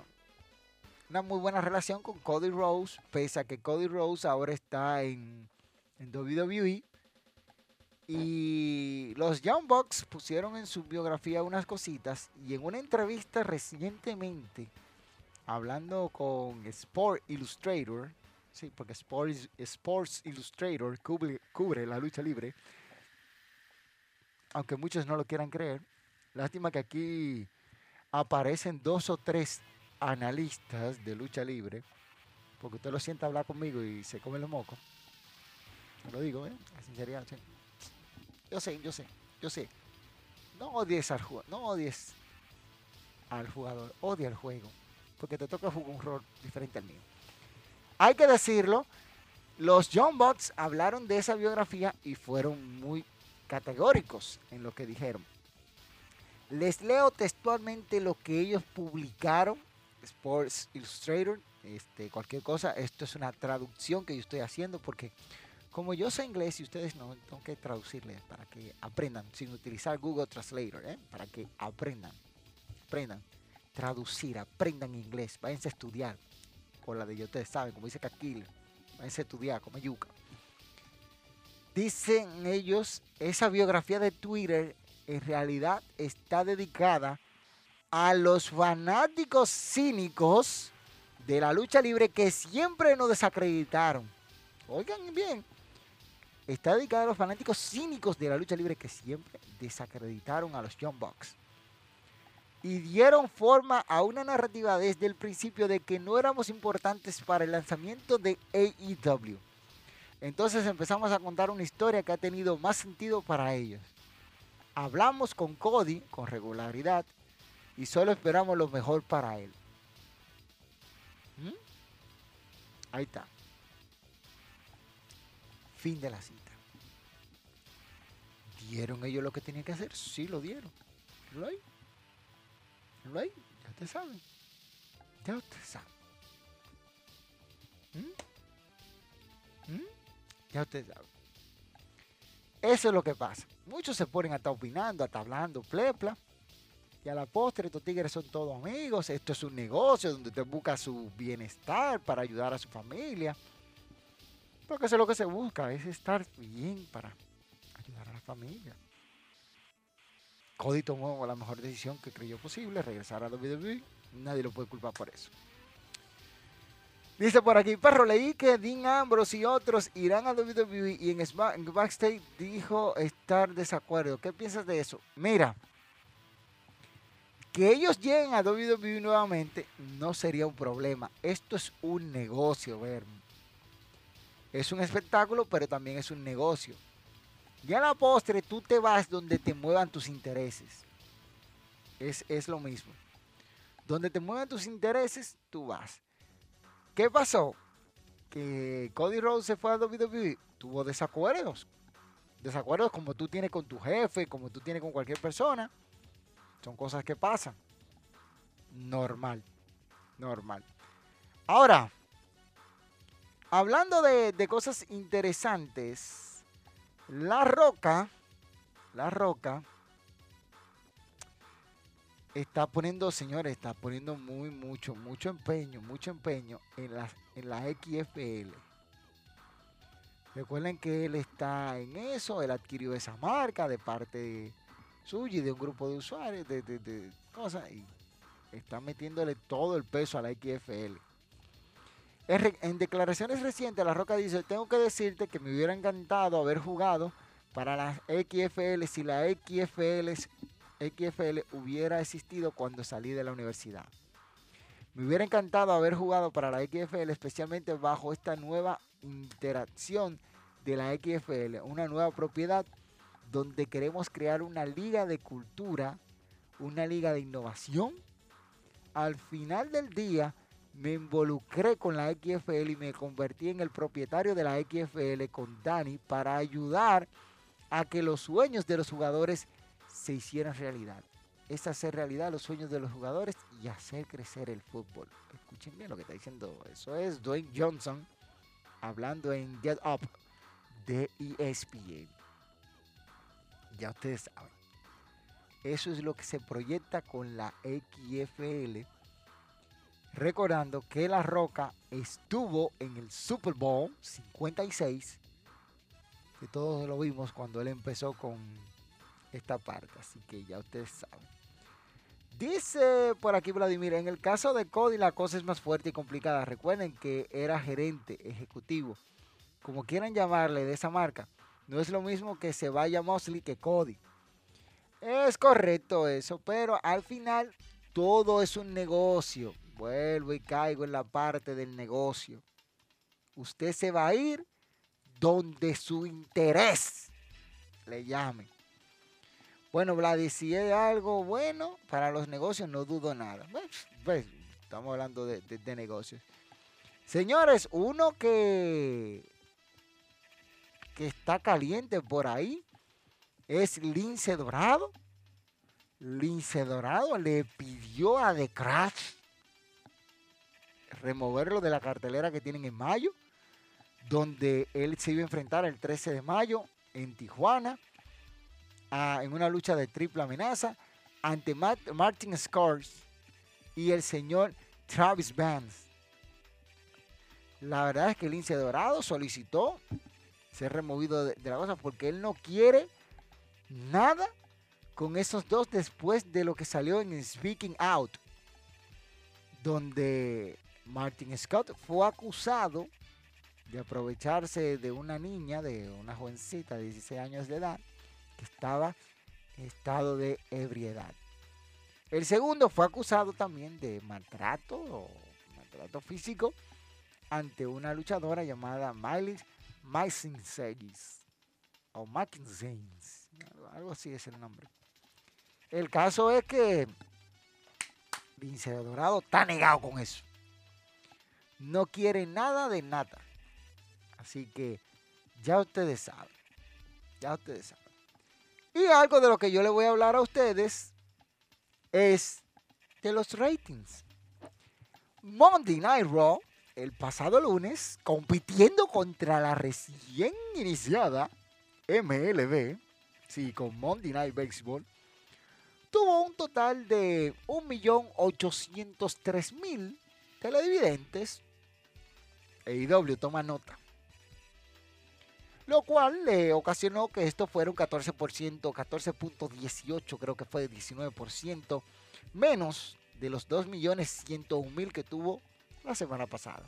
una muy buena relación con Cody Rose, pese a que Cody Rose ahora está en, en WWE. Y los Young Bucks pusieron en su biografía unas cositas y en una entrevista recientemente, hablando con Sport Illustrator, sí, porque Sports, Sports Illustrator cubre la lucha libre, aunque muchos no lo quieran creer. Lástima que aquí aparecen dos o tres analistas de lucha libre, porque usted lo sienta hablar conmigo y se come los mocos. lo digo, ¿eh? sinceridad, Yo sé, yo sé, yo sé. No odies al jugador, no odies al jugador, odia el juego, porque te toca jugar un rol diferente al mío. hay que decirlo, los John Bots hablaron de esa biografía y fueron muy categóricos en lo que dijeron. Les leo textualmente lo que ellos publicaron, Sports Illustrator, este, cualquier cosa. Esto es una traducción que yo estoy haciendo porque como yo sé inglés y ustedes no, tengo que traducirles para que aprendan sin utilizar Google Translator, ¿eh? para que aprendan, aprendan, traducir, aprendan inglés, váyanse a estudiar. Con la de ustedes saben, como dice Caquil, váyanse a estudiar, como yuca. Dicen ellos, esa biografía de Twitter en realidad está dedicada a los fanáticos cínicos de la lucha libre que siempre nos desacreditaron. Oigan bien, está dedicada a los fanáticos cínicos de la lucha libre que siempre desacreditaron a los Young Bucks. Y dieron forma a una narrativa desde el principio de que no éramos importantes para el lanzamiento de AEW. Entonces empezamos a contar una historia que ha tenido más sentido para ellos. Hablamos con Cody con regularidad y solo esperamos lo mejor para él. ¿Mm? Ahí está. Fin de la cita. ¿Dieron ellos lo que tenían que hacer? Sí, lo dieron. ¿Lo hay? ¿Lo hay? Ya ustedes saben. Ya ustedes saben. ¿Mm? ¿Mm? Ya ustedes saben. Eso es lo que pasa. Muchos se ponen a estar opinando, a estar hablando, plepla. Y a la postre, estos tigres son todos amigos. Esto es un negocio donde usted busca su bienestar para ayudar a su familia. Porque eso es lo que se busca, es estar bien para ayudar a la familia. Cody tomó la mejor decisión que creyó posible, regresar a WWE. Nadie lo puede culpar por eso. Dice por aquí, perro, leí que Dean Ambrose y otros irán a WWE y en, backstage dijo estar desacuerdo. ¿Qué piensas de eso? Mira, que ellos lleguen a WWE nuevamente no sería un problema. Esto es un negocio, ver. Es un espectáculo, pero también es un negocio. Ya a la postre tú te vas donde te muevan tus intereses. Es, es lo mismo. Donde te muevan tus intereses, tú vas. ¿Qué pasó? Que Cody Rhodes se fue a WWE, tuvo desacuerdos. Desacuerdos como tú tienes con tu jefe, como tú tienes con cualquier persona. Son cosas que pasan. Normal. Normal. Ahora, hablando de, de cosas interesantes, La Roca, La Roca está poniendo, señores, está poniendo muy, mucho, mucho empeño, mucho empeño en la, en la XFL. Recuerden que él está en eso, él adquirió esa marca de parte suya y de un grupo de usuarios, de, de cosas, y está metiéndole todo el peso a la XFL. En declaraciones recientes, La Roca dice, tengo que decirte que me hubiera encantado haber jugado para la XFL si la XFL XFL hubiera existido cuando salí de la universidad. Me hubiera encantado haber jugado para la XFL, especialmente bajo esta nueva interacción de la XFL, una nueva propiedad donde queremos crear una liga de cultura, una liga de innovación. Al final del día me involucré con la XFL y me convertí en el propietario de la XFL con Dani para ayudar a que los sueños de los jugadores se hicieran realidad. Es hacer realidad los sueños de los jugadores y hacer crecer el fútbol. Escuchen bien lo que está diciendo. Eso es Dwayne Johnson hablando en Get Up de ESPN. Ya ustedes saben. Eso es lo que se proyecta con la XFL. Recordando que La Roca estuvo en el Super Bowl 56. Que todos lo vimos cuando él empezó con esta parte. Así que ya ustedes saben. Dice por aquí Vladimir, en el caso de Cody la cosa es más fuerte y complicada. Recuerden que era gerente ejecutivo, como quieran llamarle de esa marca. No es lo mismo que se vaya Mosley que Cody. Es correcto eso, pero al final todo es un negocio. Vuelvo y caigo en la parte del negocio. Usted se va a ir donde su interés le llame. Bueno, Vladi, si es algo bueno para los negocios, no dudo nada. Pues, estamos hablando de, negocios. Señores, uno que, que está caliente por ahí es Lince Dorado. Lince Dorado le pidió a The Crash removerlo de la cartelera que tienen en mayo, donde él se iba a enfrentar el 13 de mayo en Tijuana, en una lucha de triple amenaza, ante Martin Scars y el señor Travis Vance. La verdad es que el Lince Dorado solicitó ser removido de, de la cosa porque él no quiere nada con esos dos después de lo que salió en Speaking Out, donde Martin Scott fue acusado de aprovecharse de una niña, de una jovencita de 16 años de edad, que estaba en estado de ebriedad. El segundo fue acusado también de maltrato o maltrato físico ante una luchadora llamada Miley Mysinsegis o Mackinsains, algo así es el nombre. El caso es que Vince Dorado está negado con eso no quiere nada de nada. Así que ya ustedes saben. Ya ustedes saben. Y algo de lo que yo le voy a hablar a ustedes es de los ratings. Monday Night Raw, el pasado lunes, compitiendo contra la recién iniciada MLB, sí, con Monday Night Baseball, tuvo un total de 1.803.000 televidentes EIW toma nota. Lo cual le ocasionó que esto fuera un 14%, 14.18 creo que fue 19%, menos de los 2.101.000 que tuvo la semana pasada.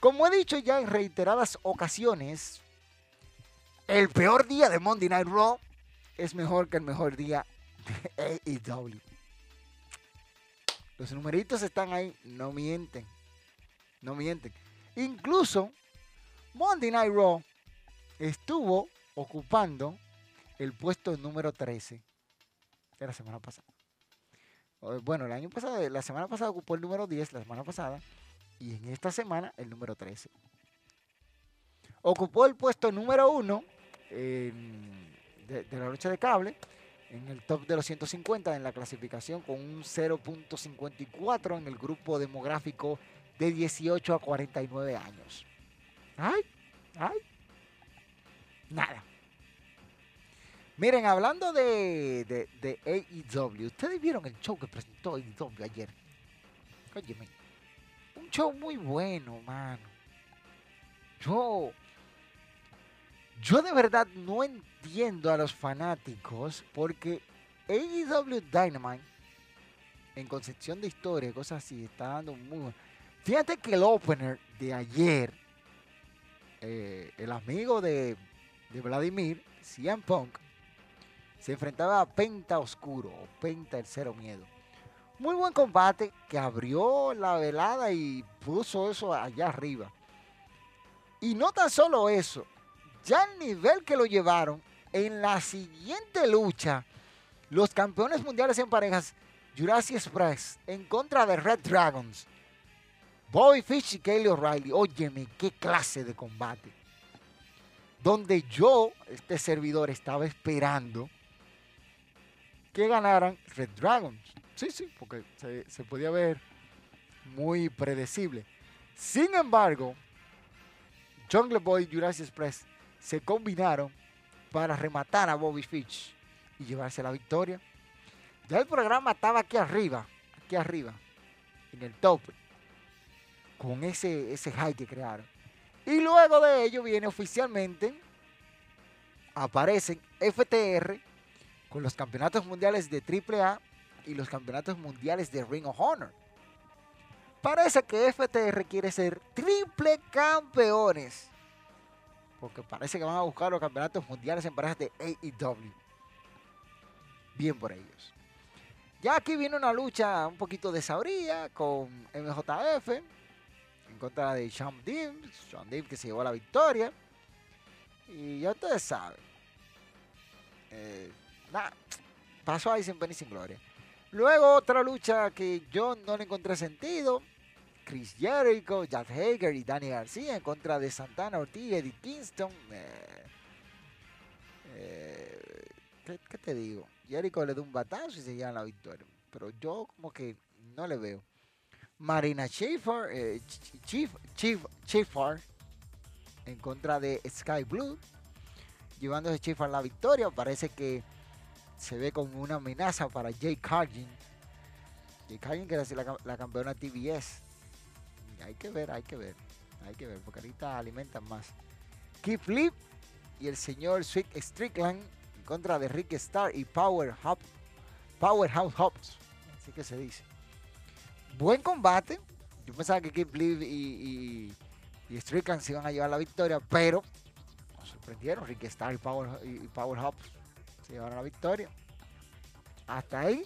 Como he dicho ya en reiteradas ocasiones, el peor día de Monday Night Raw es mejor que el mejor día de AEW. Los numeritos están ahí, no mienten. No mienten. Incluso Monday Night Raw estuvo ocupando el puesto número 13 de la semana pasada. Bueno, el año pasado, la semana pasada ocupó el número 10, la semana pasada, y en esta semana el número 13. Ocupó el puesto número 1 de, de, la lucha de cable en el top de los 150 en la clasificación con un 0.54 en el grupo demográfico de 18 a 49 años. Ay, ay, nada. Miren, hablando de, de, AEW, ustedes vieron el show que presentó AEW ayer. Óyeme, un show muy bueno, mano. Yo, yo de verdad no entiendo a los fanáticos porque AEW Dynamite en concepción de historia, cosas así, está dando muy Fíjate que el opener de ayer, eh, el amigo de, de Vladimir, CM Punk, se enfrentaba a Penta Oscuro, o Penta el Cero Miedo. Muy buen combate que abrió la velada y puso eso allá arriba. Y no tan solo eso, ya el nivel que lo llevaron en la siguiente lucha, los campeones mundiales en parejas, Jurassic Express, en contra de Red Dragons, Bobby Fish y Kelly O'Reilly, óyeme, qué clase de combate. Donde yo, este servidor, estaba esperando que ganaran Red Dragons. Sí, sí, porque se, podía ver muy predecible. Sin embargo, Jungle Boy y Jurassic Express se combinaron para rematar a Bobby Fish y llevarse la victoria. Ya el programa estaba aquí arriba, aquí arriba, en el top con ese, ese high que crearon. Y luego de ello viene oficialmente, aparecen FTR con los campeonatos mundiales de AAA y los campeonatos mundiales de Ring of Honor. Parece que FTR quiere ser triple campeones. Porque parece que van a buscar los campeonatos mundiales en parejas de AEW. Bien por ellos. Ya aquí viene una lucha un poquito de sabría con MJF en contra de Sean Dean. Sean Dean que se llevó la victoria. Y ya ustedes saben. Eh, nada, pasó ahí sin pena y sin gloria. Luego otra lucha que yo no le encontré sentido. Chris Jericho, Jack Hager y Danny García en contra de Santana Ortiz y Eddie Kingston. Eh, eh, ¿qué, te digo? Jericho le da un batazo y se lleva la victoria. Pero yo como que no le veo. Marina Schaefer, eh, Ch- Chief, Chief, en contra de Sky Blue, llevándose Schaefer la victoria. Parece que se ve como una amenaza para Jay Cargin. Jay Cargin que era la, ca- la campeona TBS. Hay que ver, hay que ver, hay que ver, porque ahorita alimentan más. Keith Lee y el señor Sweet Strickland en contra de Rick Starr y Power Hub, Powerhouse Hobbs. Así que se dice. Buen combate. Yo pensaba que Keith Lee y, y, y Strickland se iban a llevar la victoria, pero nos sorprendieron. Rick Starr y Power, y, Power Hobbs se llevaron la victoria. Hasta ahí,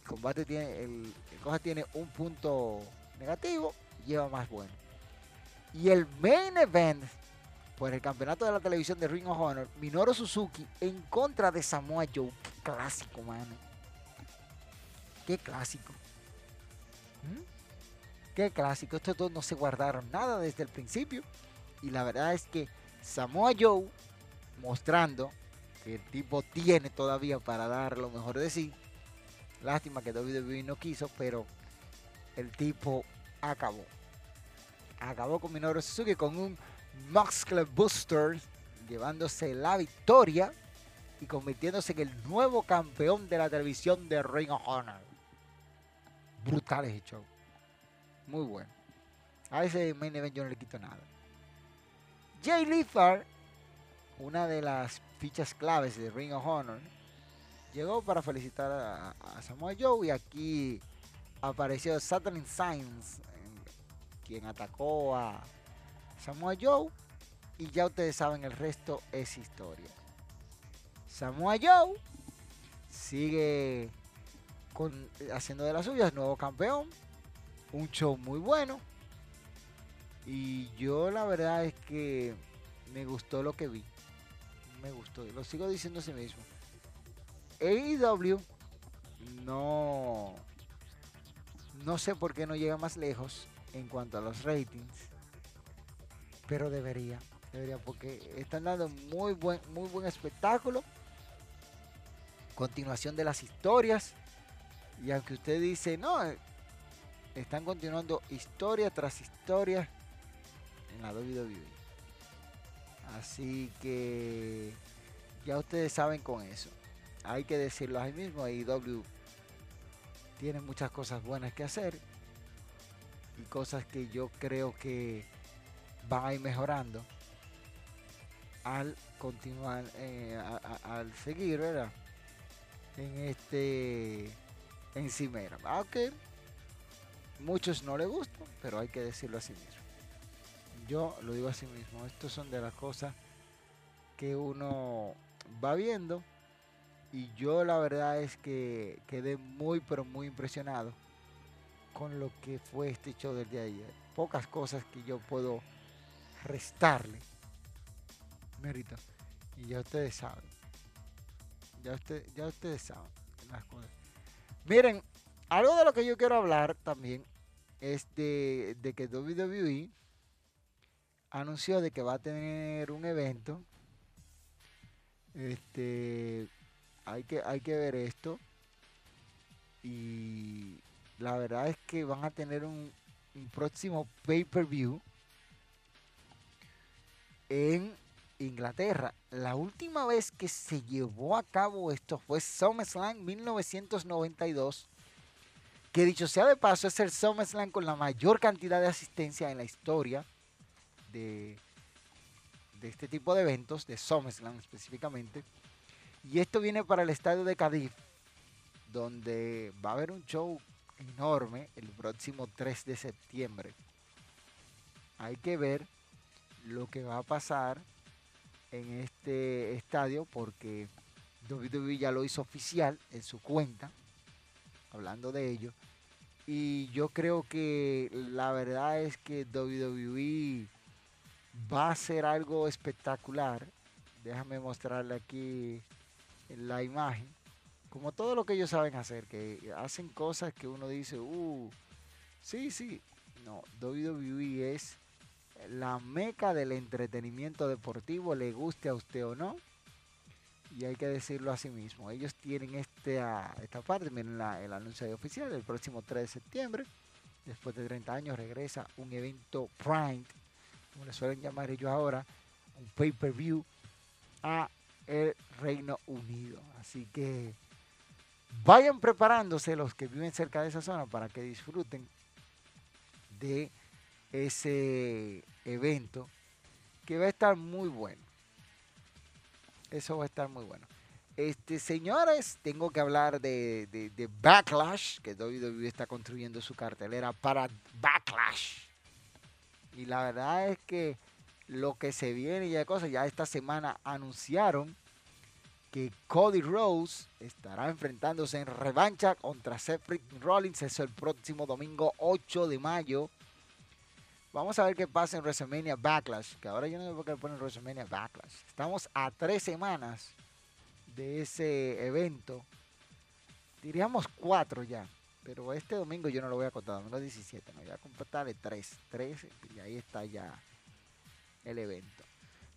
el combate tiene, el, el cosa tiene un punto negativo, lleva más bueno. Y el main event por el campeonato de la televisión de Ring of Honor, Minoru Suzuki en contra de Samoa Joe. Qué clásico, mano. Qué clásico. Qué clásico. Estos dos no se guardaron nada desde el principio. Y la verdad es que Samoa Joe, mostrando que el tipo tiene todavía para dar lo mejor de sí. Lástima que WWE no quiso, pero el tipo acabó. Acabó con Minoru Suzuki con un Muscle Buster, llevándose la victoria y convirtiéndose en el nuevo campeón de la televisión de Ring of Honor. Brutal ese show. Muy bueno. A ese main event yo no le quito nada. Jay Lethal, una de las fichas claves de Ring of Honor, llegó para felicitar a, a Samoa Joe y aquí apareció Saturn Signs, quien atacó a Samoa Joe y ya ustedes saben el resto es historia. Samoa Joe sigue con, haciendo de las suyas, nuevo campeón, un show muy bueno y yo la verdad es que me gustó lo que vi, me gustó, lo sigo diciendo a sí mismo. AEW no no sé por qué no llega más lejos en cuanto a los ratings, pero debería, debería porque están dando muy buen muy buen espectáculo. Continuación de las historias y aunque usted dice, "No, están continuando historia tras historia en la WWE." Así que ya ustedes saben con eso. Hay que decirlo ahí mismo, AEW tiene muchas cosas buenas que hacer y cosas que yo creo que van a ir mejorando al continuar, eh, al seguir, ¿verdad? En este encimera. Aunque muchos no les gustan, pero hay que decirlo así mismo. Yo lo digo así mismo. Estos son de las cosas que uno va viendo. Y yo la verdad es que quedé muy, pero muy impresionado con lo que fue este show del día de ayer. Pocas cosas que yo puedo restarle mérito. Y ya ustedes saben. Ya, usted, ya ustedes saben las cosas. Miren, algo de lo que yo quiero hablar también es de, que WWE anunció de que va a tener un evento. Este, hay que, hay que ver esto. Y la verdad es que van a tener un, un próximo pay-per-view en Inglaterra. La última vez que se llevó a cabo esto fue SummerSlam 1992. Que dicho sea de paso, es el SummerSlam con la mayor cantidad de asistencia en la historia de, de este tipo de eventos, de SummerSlam específicamente. Y esto viene para el estadio de Cádiz, donde va a haber un show enorme el próximo 3 de septiembre. Hay que ver lo que va a pasar en este estadio porque WWE ya lo hizo oficial en su cuenta, hablando de ello. Y yo creo que la verdad es que WWE va a ser algo espectacular. Déjame mostrarle aquí la imagen. Como todo lo que ellos saben hacer, que hacen cosas que uno dice, uh, sí, sí, No, WWE es la meca del entretenimiento deportivo, le guste a usted o no. Y hay que decirlo así mismo. Ellos tienen esta, esta parte, miren el anuncio oficial, el próximo 3 de septiembre, después de 30 años, regresa un evento Prime, como le suelen llamar ellos ahora, un pay-per-view a el Reino Unido. Así que vayan preparándose los que viven cerca de esa zona para que disfruten de ese evento que va a estar muy bueno. Eso va a estar muy bueno. Este, señores, tengo que hablar de, de, Backlash, que WWE está construyendo su cartelera para Backlash. Y la verdad es que lo que se viene ya de cosas, ya esta semana anunciaron que Cody Rose estará enfrentándose en revancha contra Seth Rollins. Eso el próximo domingo 8 de mayo. Vamos a ver qué pasa en WrestleMania Backlash. Que ahora yo no sé por qué ponen WrestleMania Backlash. Estamos a tres semanas de ese evento. Diríamos cuatro ya. Pero este domingo yo no lo voy a contar. Domingo 17. No voy a contarle tres. Tres. Y ahí está ya el evento.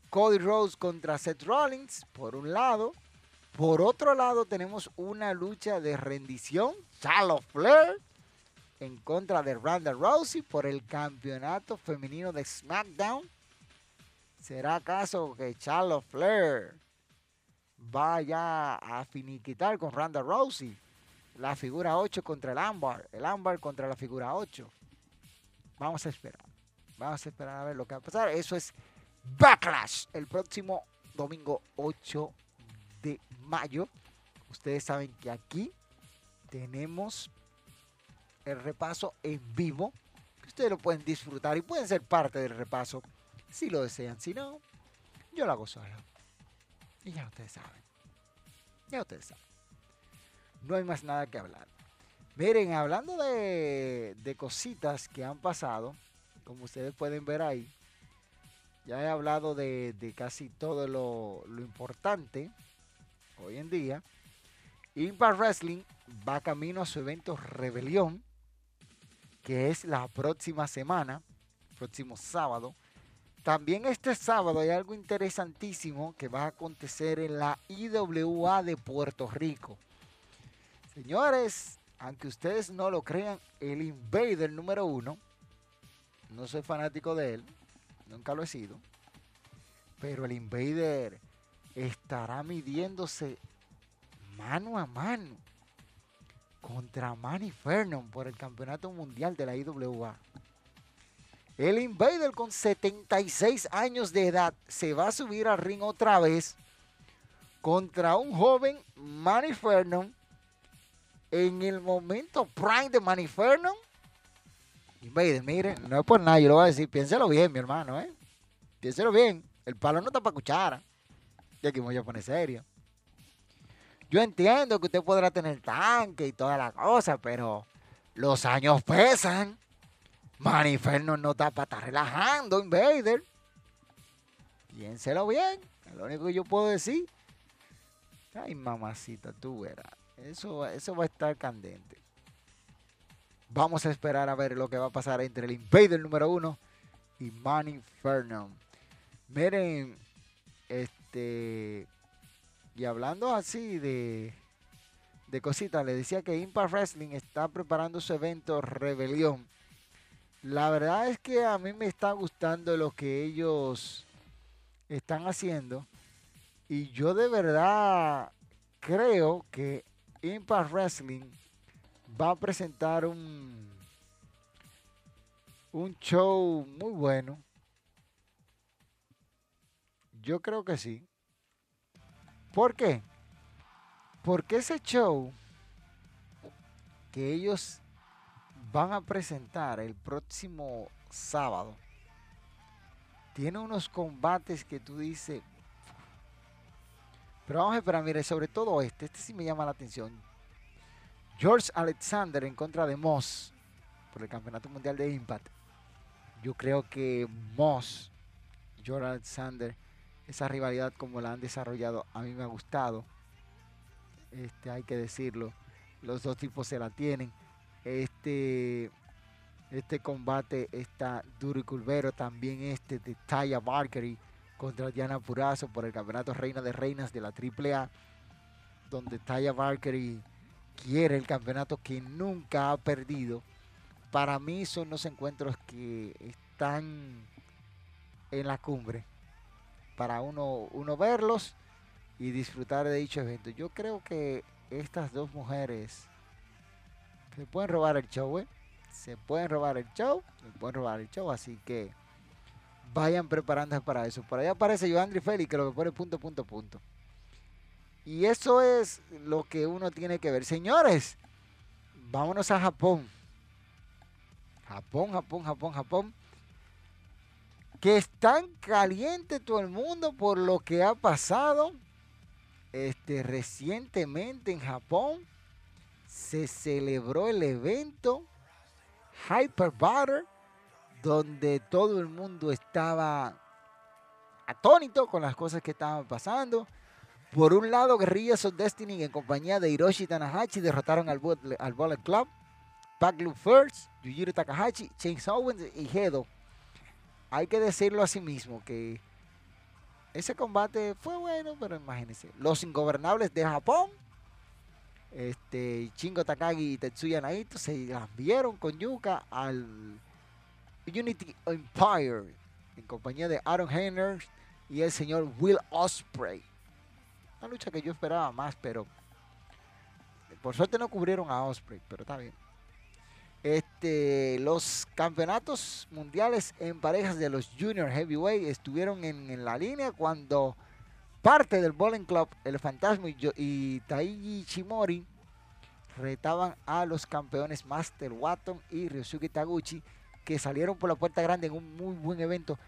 Cody Rose contra Seth Rollins, por un lado. Por otro lado, tenemos una lucha de rendición. Charlotte Flair en contra de Ronda Rousey por el campeonato femenino de SmackDown. ¿Será acaso que Charlotte Flair vaya a finiquitar con Ronda Rousey? La figura 8 contra el Ámbar. El Ámbar contra la figura 8. Vamos a esperar. Vamos a esperar a ver lo que va a pasar. Eso es Backlash el próximo domingo 8 de mayo. Ustedes saben que aquí tenemos el repaso en vivo. ustedes lo pueden disfrutar y pueden ser parte del repaso si lo desean. Si no, yo lo hago solo. Y ya ustedes saben. Ya ustedes saben. No hay más nada que hablar. Miren, hablando de, de cositas que han pasado, como ustedes pueden ver ahí, ya he hablado de, de casi todo lo, lo importante hoy en día. Impact Wrestling va camino a su evento Rebelión, que es la próxima semana, próximo sábado. También este sábado hay algo interesantísimo que va a acontecer en la IWA de Puerto Rico. Señores, aunque ustedes no lo crean, el Invader número uno, no soy fanático de él, nunca lo he sido, pero el Invader estará midiéndose mano a mano contra Manny Fernon por el campeonato mundial de la IWA. El Invader con 76 años de edad se va a subir al ring otra vez contra un joven Manny Fernon en el momento prime de Manny Fernon. Invader, miren, no es por nada, yo lo voy a decir, piénselo bien, mi hermano, ¿eh? Piénselo bien, el palo no está para cuchara. Y aquí me voy a poner serio. Yo entiendo que usted podrá tener tanque y toda la cosa, pero los años pesan. Maniferno no está para estar relajando, Invader. Piénselo bien. Lo único que yo puedo decir. Ay, mamacita, tú verás. Eso, eso va a estar candente. Vamos a esperar a ver lo que va a pasar entre el Invader número uno y Manny Miren, este, y hablando así de, de cositas, le decía que Impact Wrestling está preparando su evento Rebelión. La verdad es que a mí me está gustando lo que ellos están haciendo. Y yo de verdad creo que Impact Wrestling va a presentar un, un show muy bueno yo creo que sí. ¿Por qué? Porque ese show que ellos van a presentar el próximo sábado tiene unos combates que tú dices. Pero vamos a esperar, mire, sobre todo este, este sí me llama la atención. George Alexander en contra de Moss por el Campeonato Mundial de Impact. Yo creo que Moss, George Alexander, esa rivalidad como la han desarrollado a mí me ha gustado. Este, hay que decirlo. Los dos tipos se la tienen. Este, Este combate está duro y culvero. También este de Taya Valkyrie contra Diana Purazo por el campeonato Reina de Reinas de la AAA. Donde Taya Valkyrie quiere el campeonato que nunca ha perdido. Para mí son los encuentros que están en la cumbre. Para uno, uno verlos y disfrutar de dicho evento. Yo creo que estas dos mujeres se pueden robar el show, ¿eh? Se pueden robar el show, se pueden robar el show, así que vayan preparándose para eso. Por ahí aparece Joandri Félix, que lo que pone punto, punto, punto. Y eso es lo que uno tiene que ver. Señores, vámonos a Japón. Japón, Japón, Japón, Japón. Que están caliente todo el mundo por lo que ha pasado este, recientemente en Japón se celebró el evento Hyper Butter, donde todo el mundo estaba atónito con las cosas que estaban pasando. Por un lado, Guerrillas of Destiny en compañía de Hiroshi Tanahashi derrotaron al, al Bullet Club. Pac First, Yujiro Takahashi, James Owens y Hedo. Hay que decirlo así mismo que ese combate fue bueno, pero imagínense. Los ingobernables de Japón, este, Shingo Takagi y Tetsuya Naito se las vieron con Yuka al Unity Empire en compañía de Aaron Henner y el señor Will Osprey. Una lucha que yo esperaba más, pero por suerte no cubrieron a Osprey, pero está bien. Este, los campeonatos mundiales en parejas de los Junior Heavyweight estuvieron en, la línea cuando parte del Bowling Club, el Fantasma y, y Taiji Shimori retaban a los campeones Master Watton y Ryosuke Taguchi que salieron por la puerta grande en un muy buen evento.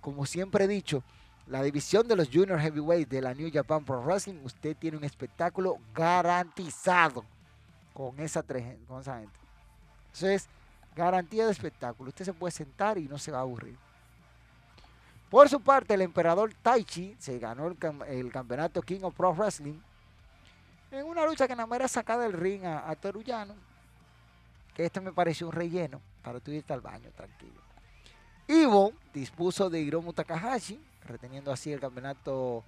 Como siempre he dicho, la división de los Junior Heavyweight de la New Japan Pro Wrestling, usted tiene un espectáculo garantizado con esa, con esa gente. Eso es garantía de espectáculo. Usted se puede sentar y no se va a aburrir. Por su parte, el emperador Taichi se ganó el, campeonato King of Pro Wrestling en una lucha que nada más era sacada del ring a, a Torullano. Que este me pareció un relleno para tú irte al baño, tranquilo. Ivo dispuso de Hiromu Takahashi, reteniendo así el campeonato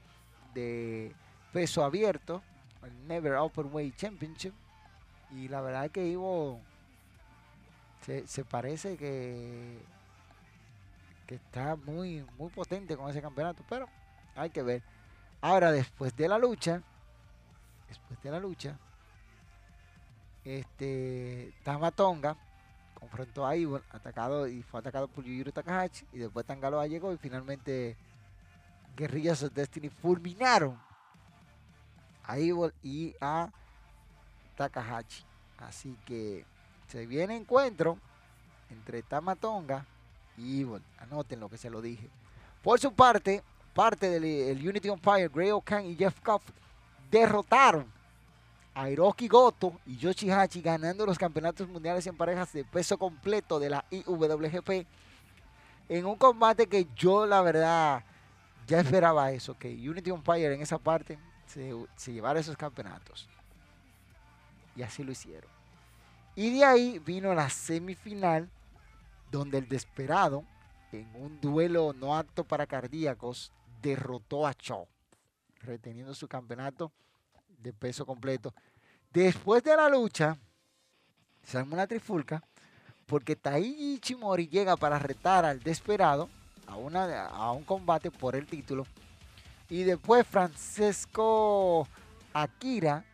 de peso abierto, el Never Openweight Championship. Y la verdad es que Ivo se, parece que, que está muy, muy potente con ese campeonato, pero hay que ver. Ahora, después de la lucha, después de la lucha, este Tamatonga confrontó a Ivor, atacado y fue atacado por Yujiro Takahashi, y después Tangaloa llegó y finalmente Guerrillas of Destiny fulminaron a Ivor y a Takahashi. Así que se viene encuentro entre Tamatonga y Evil. Anoten lo que se lo dije. Por su parte, parte del Unity on Fire, Gray Okan y Jeff Koff derrotaron a Hiroki Goto y Yoshihachi ganando los campeonatos mundiales en parejas de peso completo de la IWGP en un combate que yo la verdad ya esperaba eso, que Unity on Fire en esa parte se, se llevara esos campeonatos. Y así lo hicieron. Y de ahí vino la semifinal, donde el Desperado, en un duelo no apto para cardíacos, derrotó a Cho, reteniendo su campeonato de peso completo. Después de la lucha, se armó una trifulca, porque Taiji Ichimori llega para retar al Desperado a, a un combate por el título. Y después Francesco Akira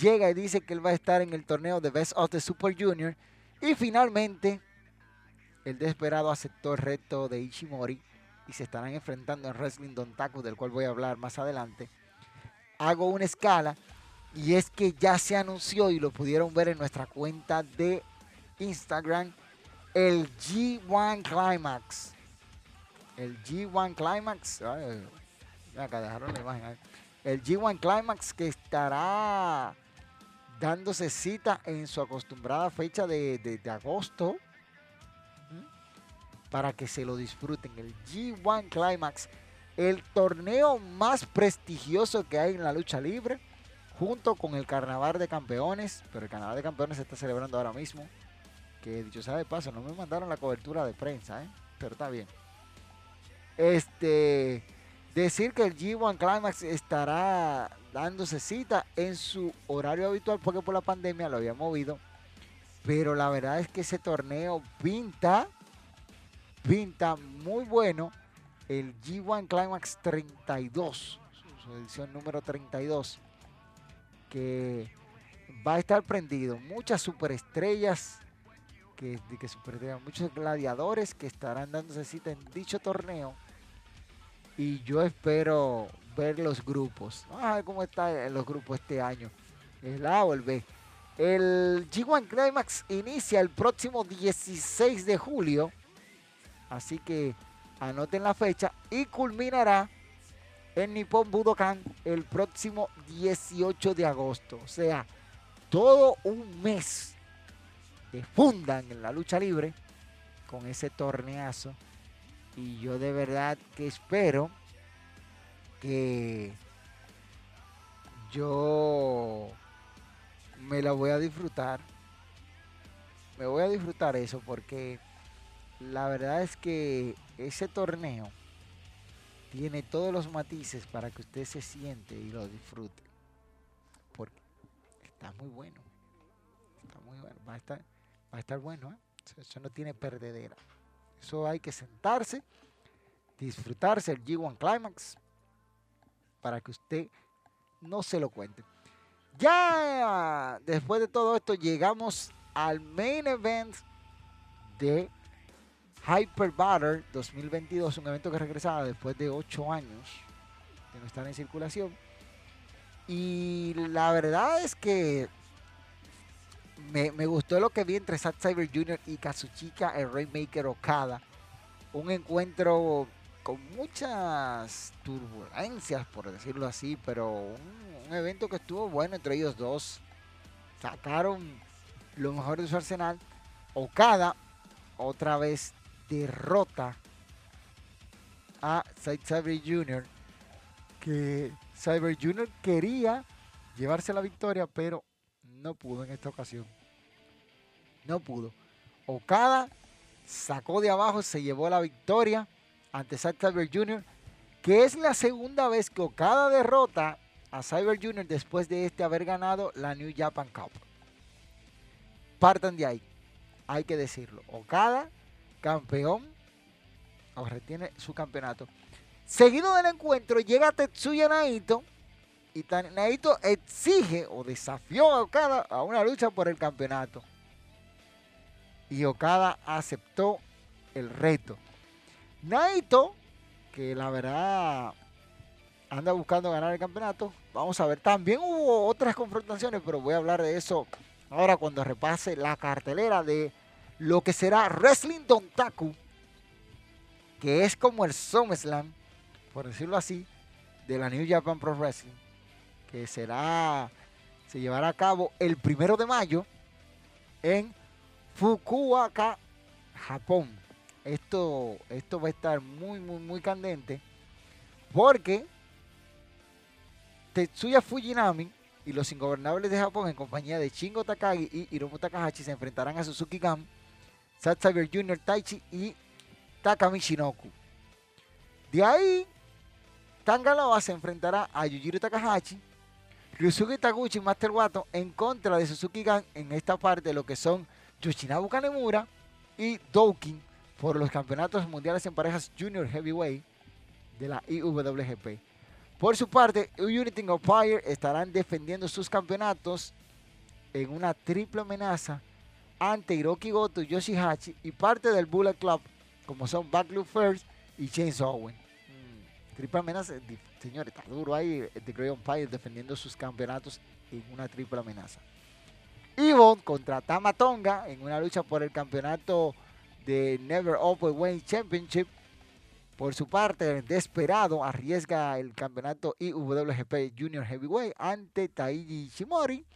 llega y dice que él va a estar en el torneo de Best of the Super Junior. Y finalmente, el desesperado aceptó el reto de Ishimori y se estarán enfrentando en Wrestling Don Taku, del cual voy a hablar más adelante. Hago una escala y es que ya se anunció y lo pudieron ver en nuestra cuenta de Instagram el G1 Climax. El G1 Climax. acá dejaron la imagen. El G1 Climax que estará dándose cita en su acostumbrada fecha de, agosto para que se lo disfruten. El G1 Climax, el torneo más prestigioso que hay en la lucha libre, junto con el Carnaval de Campeones, pero el Carnaval de Campeones se está celebrando ahora mismo. Que dicho sea de paso, no me mandaron la cobertura de prensa, ¿eh? pero está bien. Este, decir que el G1 Climax estará dándose cita en su horario habitual porque por la pandemia lo había movido. Pero la verdad es que ese torneo pinta, pinta muy bueno. El G1 Climax 32, su edición número 32, que va a estar prendido. Muchas superestrellas, que, que superestrellas, muchos gladiadores que estarán dándose cita en dicho torneo. Y yo espero ver los grupos. Vamos a ver cómo están los grupos este año. El A o el B. El G1 Climax inicia el próximo 16 de julio. Así que anoten la fecha. Y culminará en Nippon Budokan el próximo 18 de agosto. O sea, todo un mes de fundan en la lucha libre con ese torneazo. Y yo de verdad que espero que yo me la voy a disfrutar. Me voy a disfrutar eso porque la verdad es que ese torneo tiene todos los matices para que usted se siente y lo disfrute. Porque está muy bueno. Está muy bueno. Va a estar, va a estar bueno. ¿eh? Eso no tiene perdedera. Eso hay que sentarse, disfrutarse el G1 Climax para que usted no se lo cuente. Ya después de todo esto llegamos al main event de Hyper Battle 2022, un evento que regresaba después de 8 años de no estar en circulación. Y la verdad es que me, gustó lo que vi entre Zack Cyber Jr. y Kazuchika, el Rainmaker Okada. Un encuentro con muchas turbulencias, por decirlo así, pero un, evento que estuvo bueno entre ellos dos. Sacaron lo mejor de su arsenal. Okada otra vez derrota a Cyber Jr. Que Cyber Jr. quería llevarse la victoria, pero no pudo en esta ocasión. No pudo. Okada sacó de abajo, se llevó la victoria ante Zack Cyber Jr., que es la segunda vez que Okada derrota a Cyber Jr. después de este haber ganado la New Japan Cup. Partan de ahí, hay que decirlo. Okada, campeón, ahora tiene su campeonato. Seguido del encuentro llega Tetsuya Naito y Naito exige o desafió a Okada a una lucha por el campeonato. Y Okada aceptó el reto. Naito, que la verdad anda buscando ganar el campeonato. Vamos a ver, también hubo otras confrontaciones, pero voy a hablar de eso ahora cuando repase la cartelera de lo que será Wrestling Dontaku, que es como el SummerSlam, por decirlo así, de la New Japan Pro Wrestling, que será, se llevará a cabo el primero de mayo en Fukuoka, Japón esto, esto va a estar muy, muy, muy candente. Porque Tetsuya Fujinami y los ingobernables de Japón en compañía de Shingo Takagi y Hiromu Takahashi se enfrentarán a Suzuki Gun, Zack Jr., Taichi y Takami Shinoku. De ahí, Tangaloa se enfrentará a Yujiro Takahashi, Ryusuke Taguchi y Master Wato en contra de Suzuki Gun en esta parte lo que son Yoshinabu Kanemura y Doukin por los campeonatos mundiales en parejas Junior Heavyweight de la IWGP. Por su parte, Unity Empire estarán defendiendo sus campeonatos en una triple amenaza ante Hiroki Goto, Yoshihachi y parte del Bullet Club, como son Backlund First y James Owen. Triple amenaza, señores, está duro ahí The Great Empire defendiendo sus campeonatos en una triple amenaza. Yvonne contra Tamatonga en una lucha por el campeonato de Never Open Weight Championship. Por su parte, Desperado arriesga el campeonato IWGP Junior Heavyweight ante Taiji Shimori.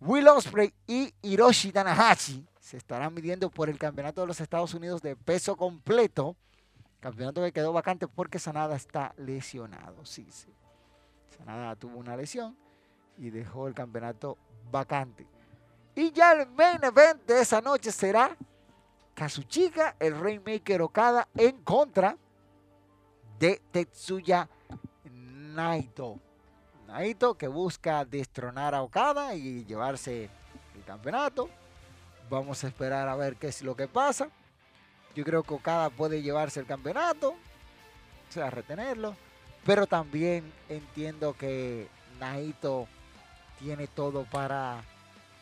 Will Ospreay y Hiroshi Tanahashi se estarán midiendo por el campeonato de los Estados Unidos de peso completo. Campeonato que quedó vacante porque Sanada está lesionado. Sí, sí. Sanada tuvo una lesión y dejó el campeonato vacante. Y ya el main event de esa noche será Kazuchika, el Rainmaker Okada, en contra de Tetsuya Naito. Naito que busca destronar a Okada y llevarse el campeonato. Vamos a esperar a ver qué es lo que pasa. Yo creo que Okada puede llevarse el campeonato, o sea, retenerlo. Pero también entiendo que Naito tiene todo para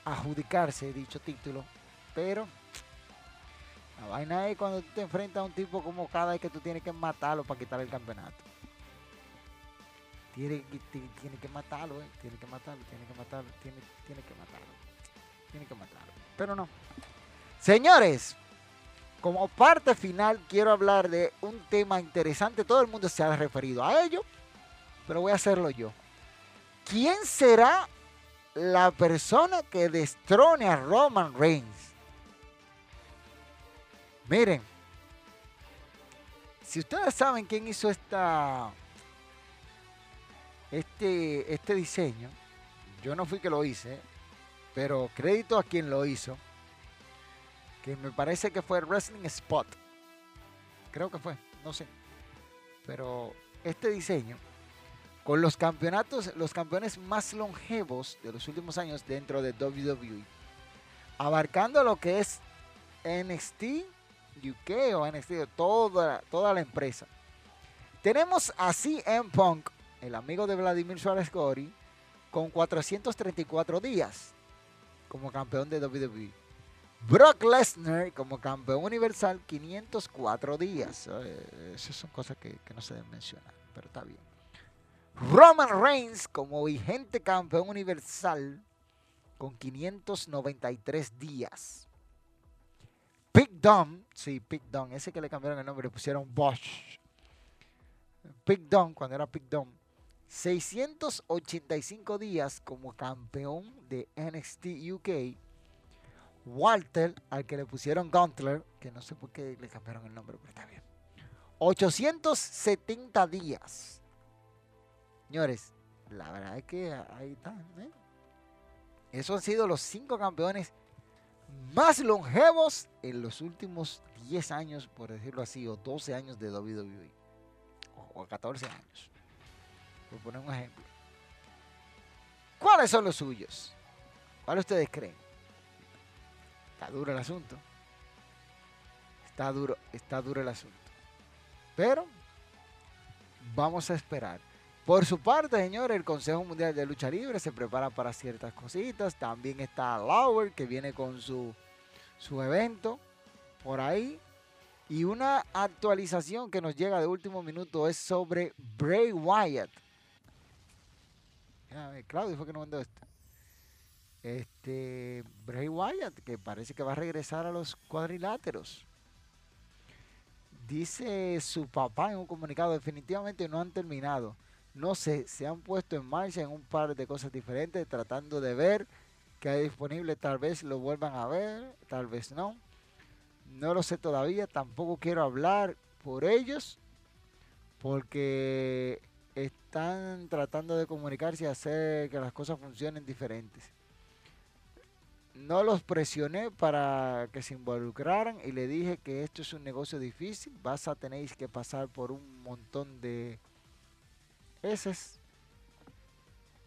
adjudicarse dicho título. Pero la vaina es cuando te enfrentas a un tipo como cada vez que tú tienes que matarlo para quitarle el campeonato. Tiene, tiene, que matarlo, eh. Tiene que matarlo, tiene que matarlo, tiene, tiene que matarlo. Tiene que matarlo. Pero no. Señores, como parte final quiero hablar de un tema interesante. Todo el mundo se ha referido a ello, pero voy a hacerlo yo. ¿Quién será la persona que destrone a Roman Reigns? Miren, si ustedes saben quién hizo esta, este, este diseño, yo no fui que lo hice, pero crédito a quien lo hizo, que me parece que fue Wrestling Spot. Creo que fue, no sé. Pero este diseño, con los campeonatos, los campeones más longevos de los últimos años dentro de WWE, abarcando lo que es NXT, UK o NXT, toda, toda la empresa. Tenemos a CM Punk, el amigo de Vladimir Suárez Gori, con 434 días como campeón de WWE. Brock Lesnar como campeón universal, 504 días. Eh, esas son cosas que, no se deben mencionar, pero está bien. Roman Reigns como vigente campeón universal con 593 días. Big Dom, sí, Big Dom, ese que le cambiaron el nombre, le pusieron Bosch. Big Dom, cuando era Big Dom, 685 días como campeón de NXT UK. Walter, al que le pusieron Guntler, que no sé por qué le cambiaron el nombre, pero está bien. 870 días. Señores, la verdad es que ahí están. ¿eh? Esos han sido los cinco campeones más longevos en los últimos 10 años, por decirlo así, o 12 años de WWE, o 14 años, por poner un ejemplo. ¿Cuáles son los suyos? ¿Cuáles ustedes creen? Está duro el asunto. Está duro, está duro el asunto. Pero vamos a esperar. Por su parte, señores, el Consejo Mundial de Lucha Libre se prepara para ciertas cositas. También está Lauer, que viene con su, su evento por ahí. Y una actualización que nos llega de último minuto es sobre Bray Wyatt. Claudio fue que nos mandó esto. Este, Bray Wyatt, que parece que va a regresar a los cuadriláteros. Dice su papá en un comunicado, definitivamente no han terminado no sé, se han puesto en marcha en un par de cosas diferentes, tratando de ver qué hay disponible. Tal vez lo vuelvan a ver, tal vez no. No lo sé todavía, tampoco quiero hablar por ellos, porque están tratando de comunicarse y hacer que las cosas funcionen diferentes. No los presioné para que se involucraran y le dije que esto es un negocio difícil, vas a tener que pasar por un montón de ese es.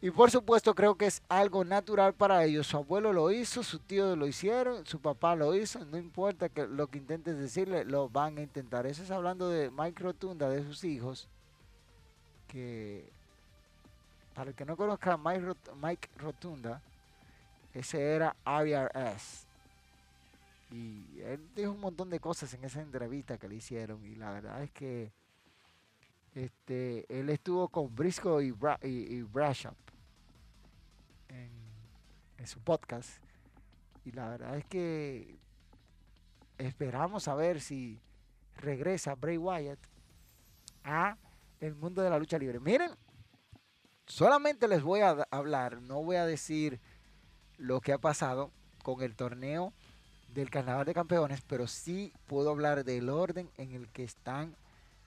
Y por supuesto creo que es algo natural para ellos. Su abuelo lo hizo, su tío lo hicieron, su papá lo hizo. No importa que lo que intentes decirle, lo van a intentar. Eso es hablando de Mike Rotunda, de sus hijos. Que para el que no conozca a Mike, Rotunda, ese era IRS. Y él dijo un montón de cosas en esa entrevista que le hicieron. Y la verdad es que este, él estuvo con Briscoe y, y, Brashop en, su podcast. Y la verdad es que esperamos a ver si regresa Bray Wyatt a el mundo de la lucha libre. Miren, solamente les voy a hablar, no voy a decir lo que ha pasado con el torneo del Carnaval de Campeones, pero sí puedo hablar del orden en el que están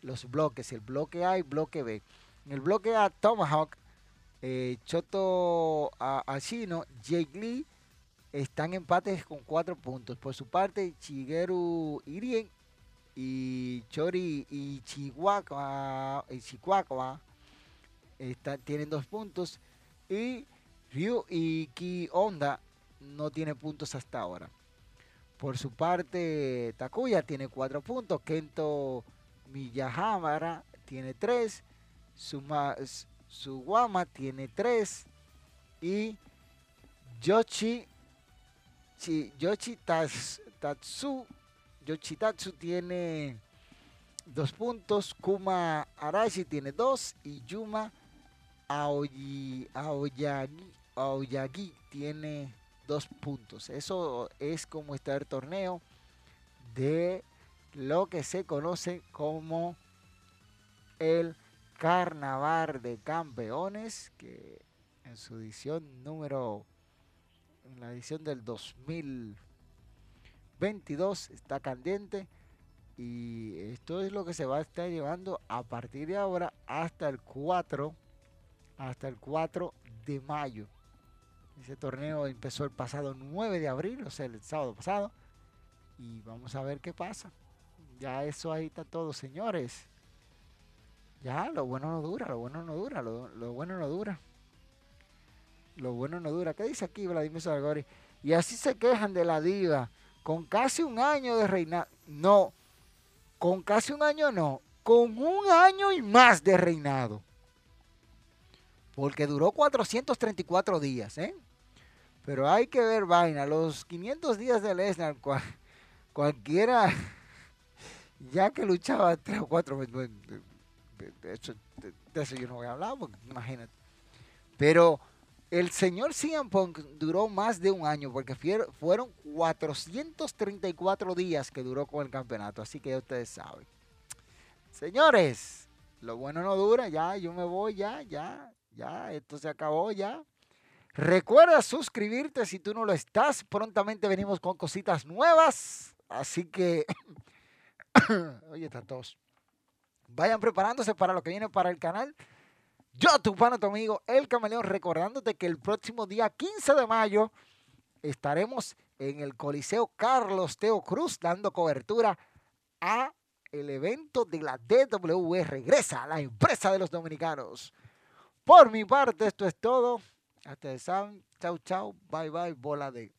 los bloques, el bloque A y bloque B. En el bloque A, Tomahawk, eh, Choto Ashino, Jake Lee, están empates con cuatro puntos. Por su parte, Shigeru Irien y Chori y Chihuahua, y Chihuahua tienen dos puntos. Y Ryu y Ki Honda no tiene puntos hasta ahora. Por su parte, Takuya tiene cuatro puntos. Kento Miyahamara tiene tres. Suma, Suwama tiene tres. Y Yoshi, Yoshi Tatsu, Yoshitatsu tiene dos puntos. Kuma Arashi tiene dos. Y Yuma Aoyagi, Aoyagi tiene dos puntos. Eso es como está el torneo de lo que se conoce como el Carnaval de Campeones, que en su edición número, en la edición del 2022 está candente. Y esto es lo que se va a estar llevando a partir de ahora hasta el 4, hasta el 4 de mayo. Ese torneo empezó el pasado 9 de abril, o sea, el sábado pasado. Y vamos a ver qué pasa. Ya eso ahí está todo, señores. Ya, lo bueno no dura, lo bueno no dura, lo, bueno no dura. Lo bueno no dura. ¿Qué dice aquí Vladimir Salgori? Y así se quejan de la diva. Con casi un año de reinado. No, con casi un año no. Con un año y más de reinado. Porque duró 434 días, ¿eh? Pero hay que ver vaina. Los 500 días de Lesnar, cualquiera, (laughs) ya que luchaba tres o cuatro meses, de, eso, yo no voy a hablar, porque imagínate. Pero el señor CM Punk duró más de un año, porque fueron 434 días que duró con el campeonato. Así que ya ustedes saben. Señores, lo bueno no dura, ya, yo me voy, ya, ya, ya, esto se acabó, ya. Recuerda suscribirte si tú no lo estás. Prontamente venimos con cositas nuevas. Así que, (coughs) oye, están todos. Vayan preparándose para lo que viene para el canal. Yo, tu pana, tu amigo, El Camaleón, recordándote que el próximo día 15 de mayo estaremos en el Coliseo Carlos Teo Cruz dando cobertura a el evento de la DWE. Regresa a la empresa de los dominicanos. Por mi parte, esto es todo. Hasta el Chau, chau. Bye, bye. Bola de.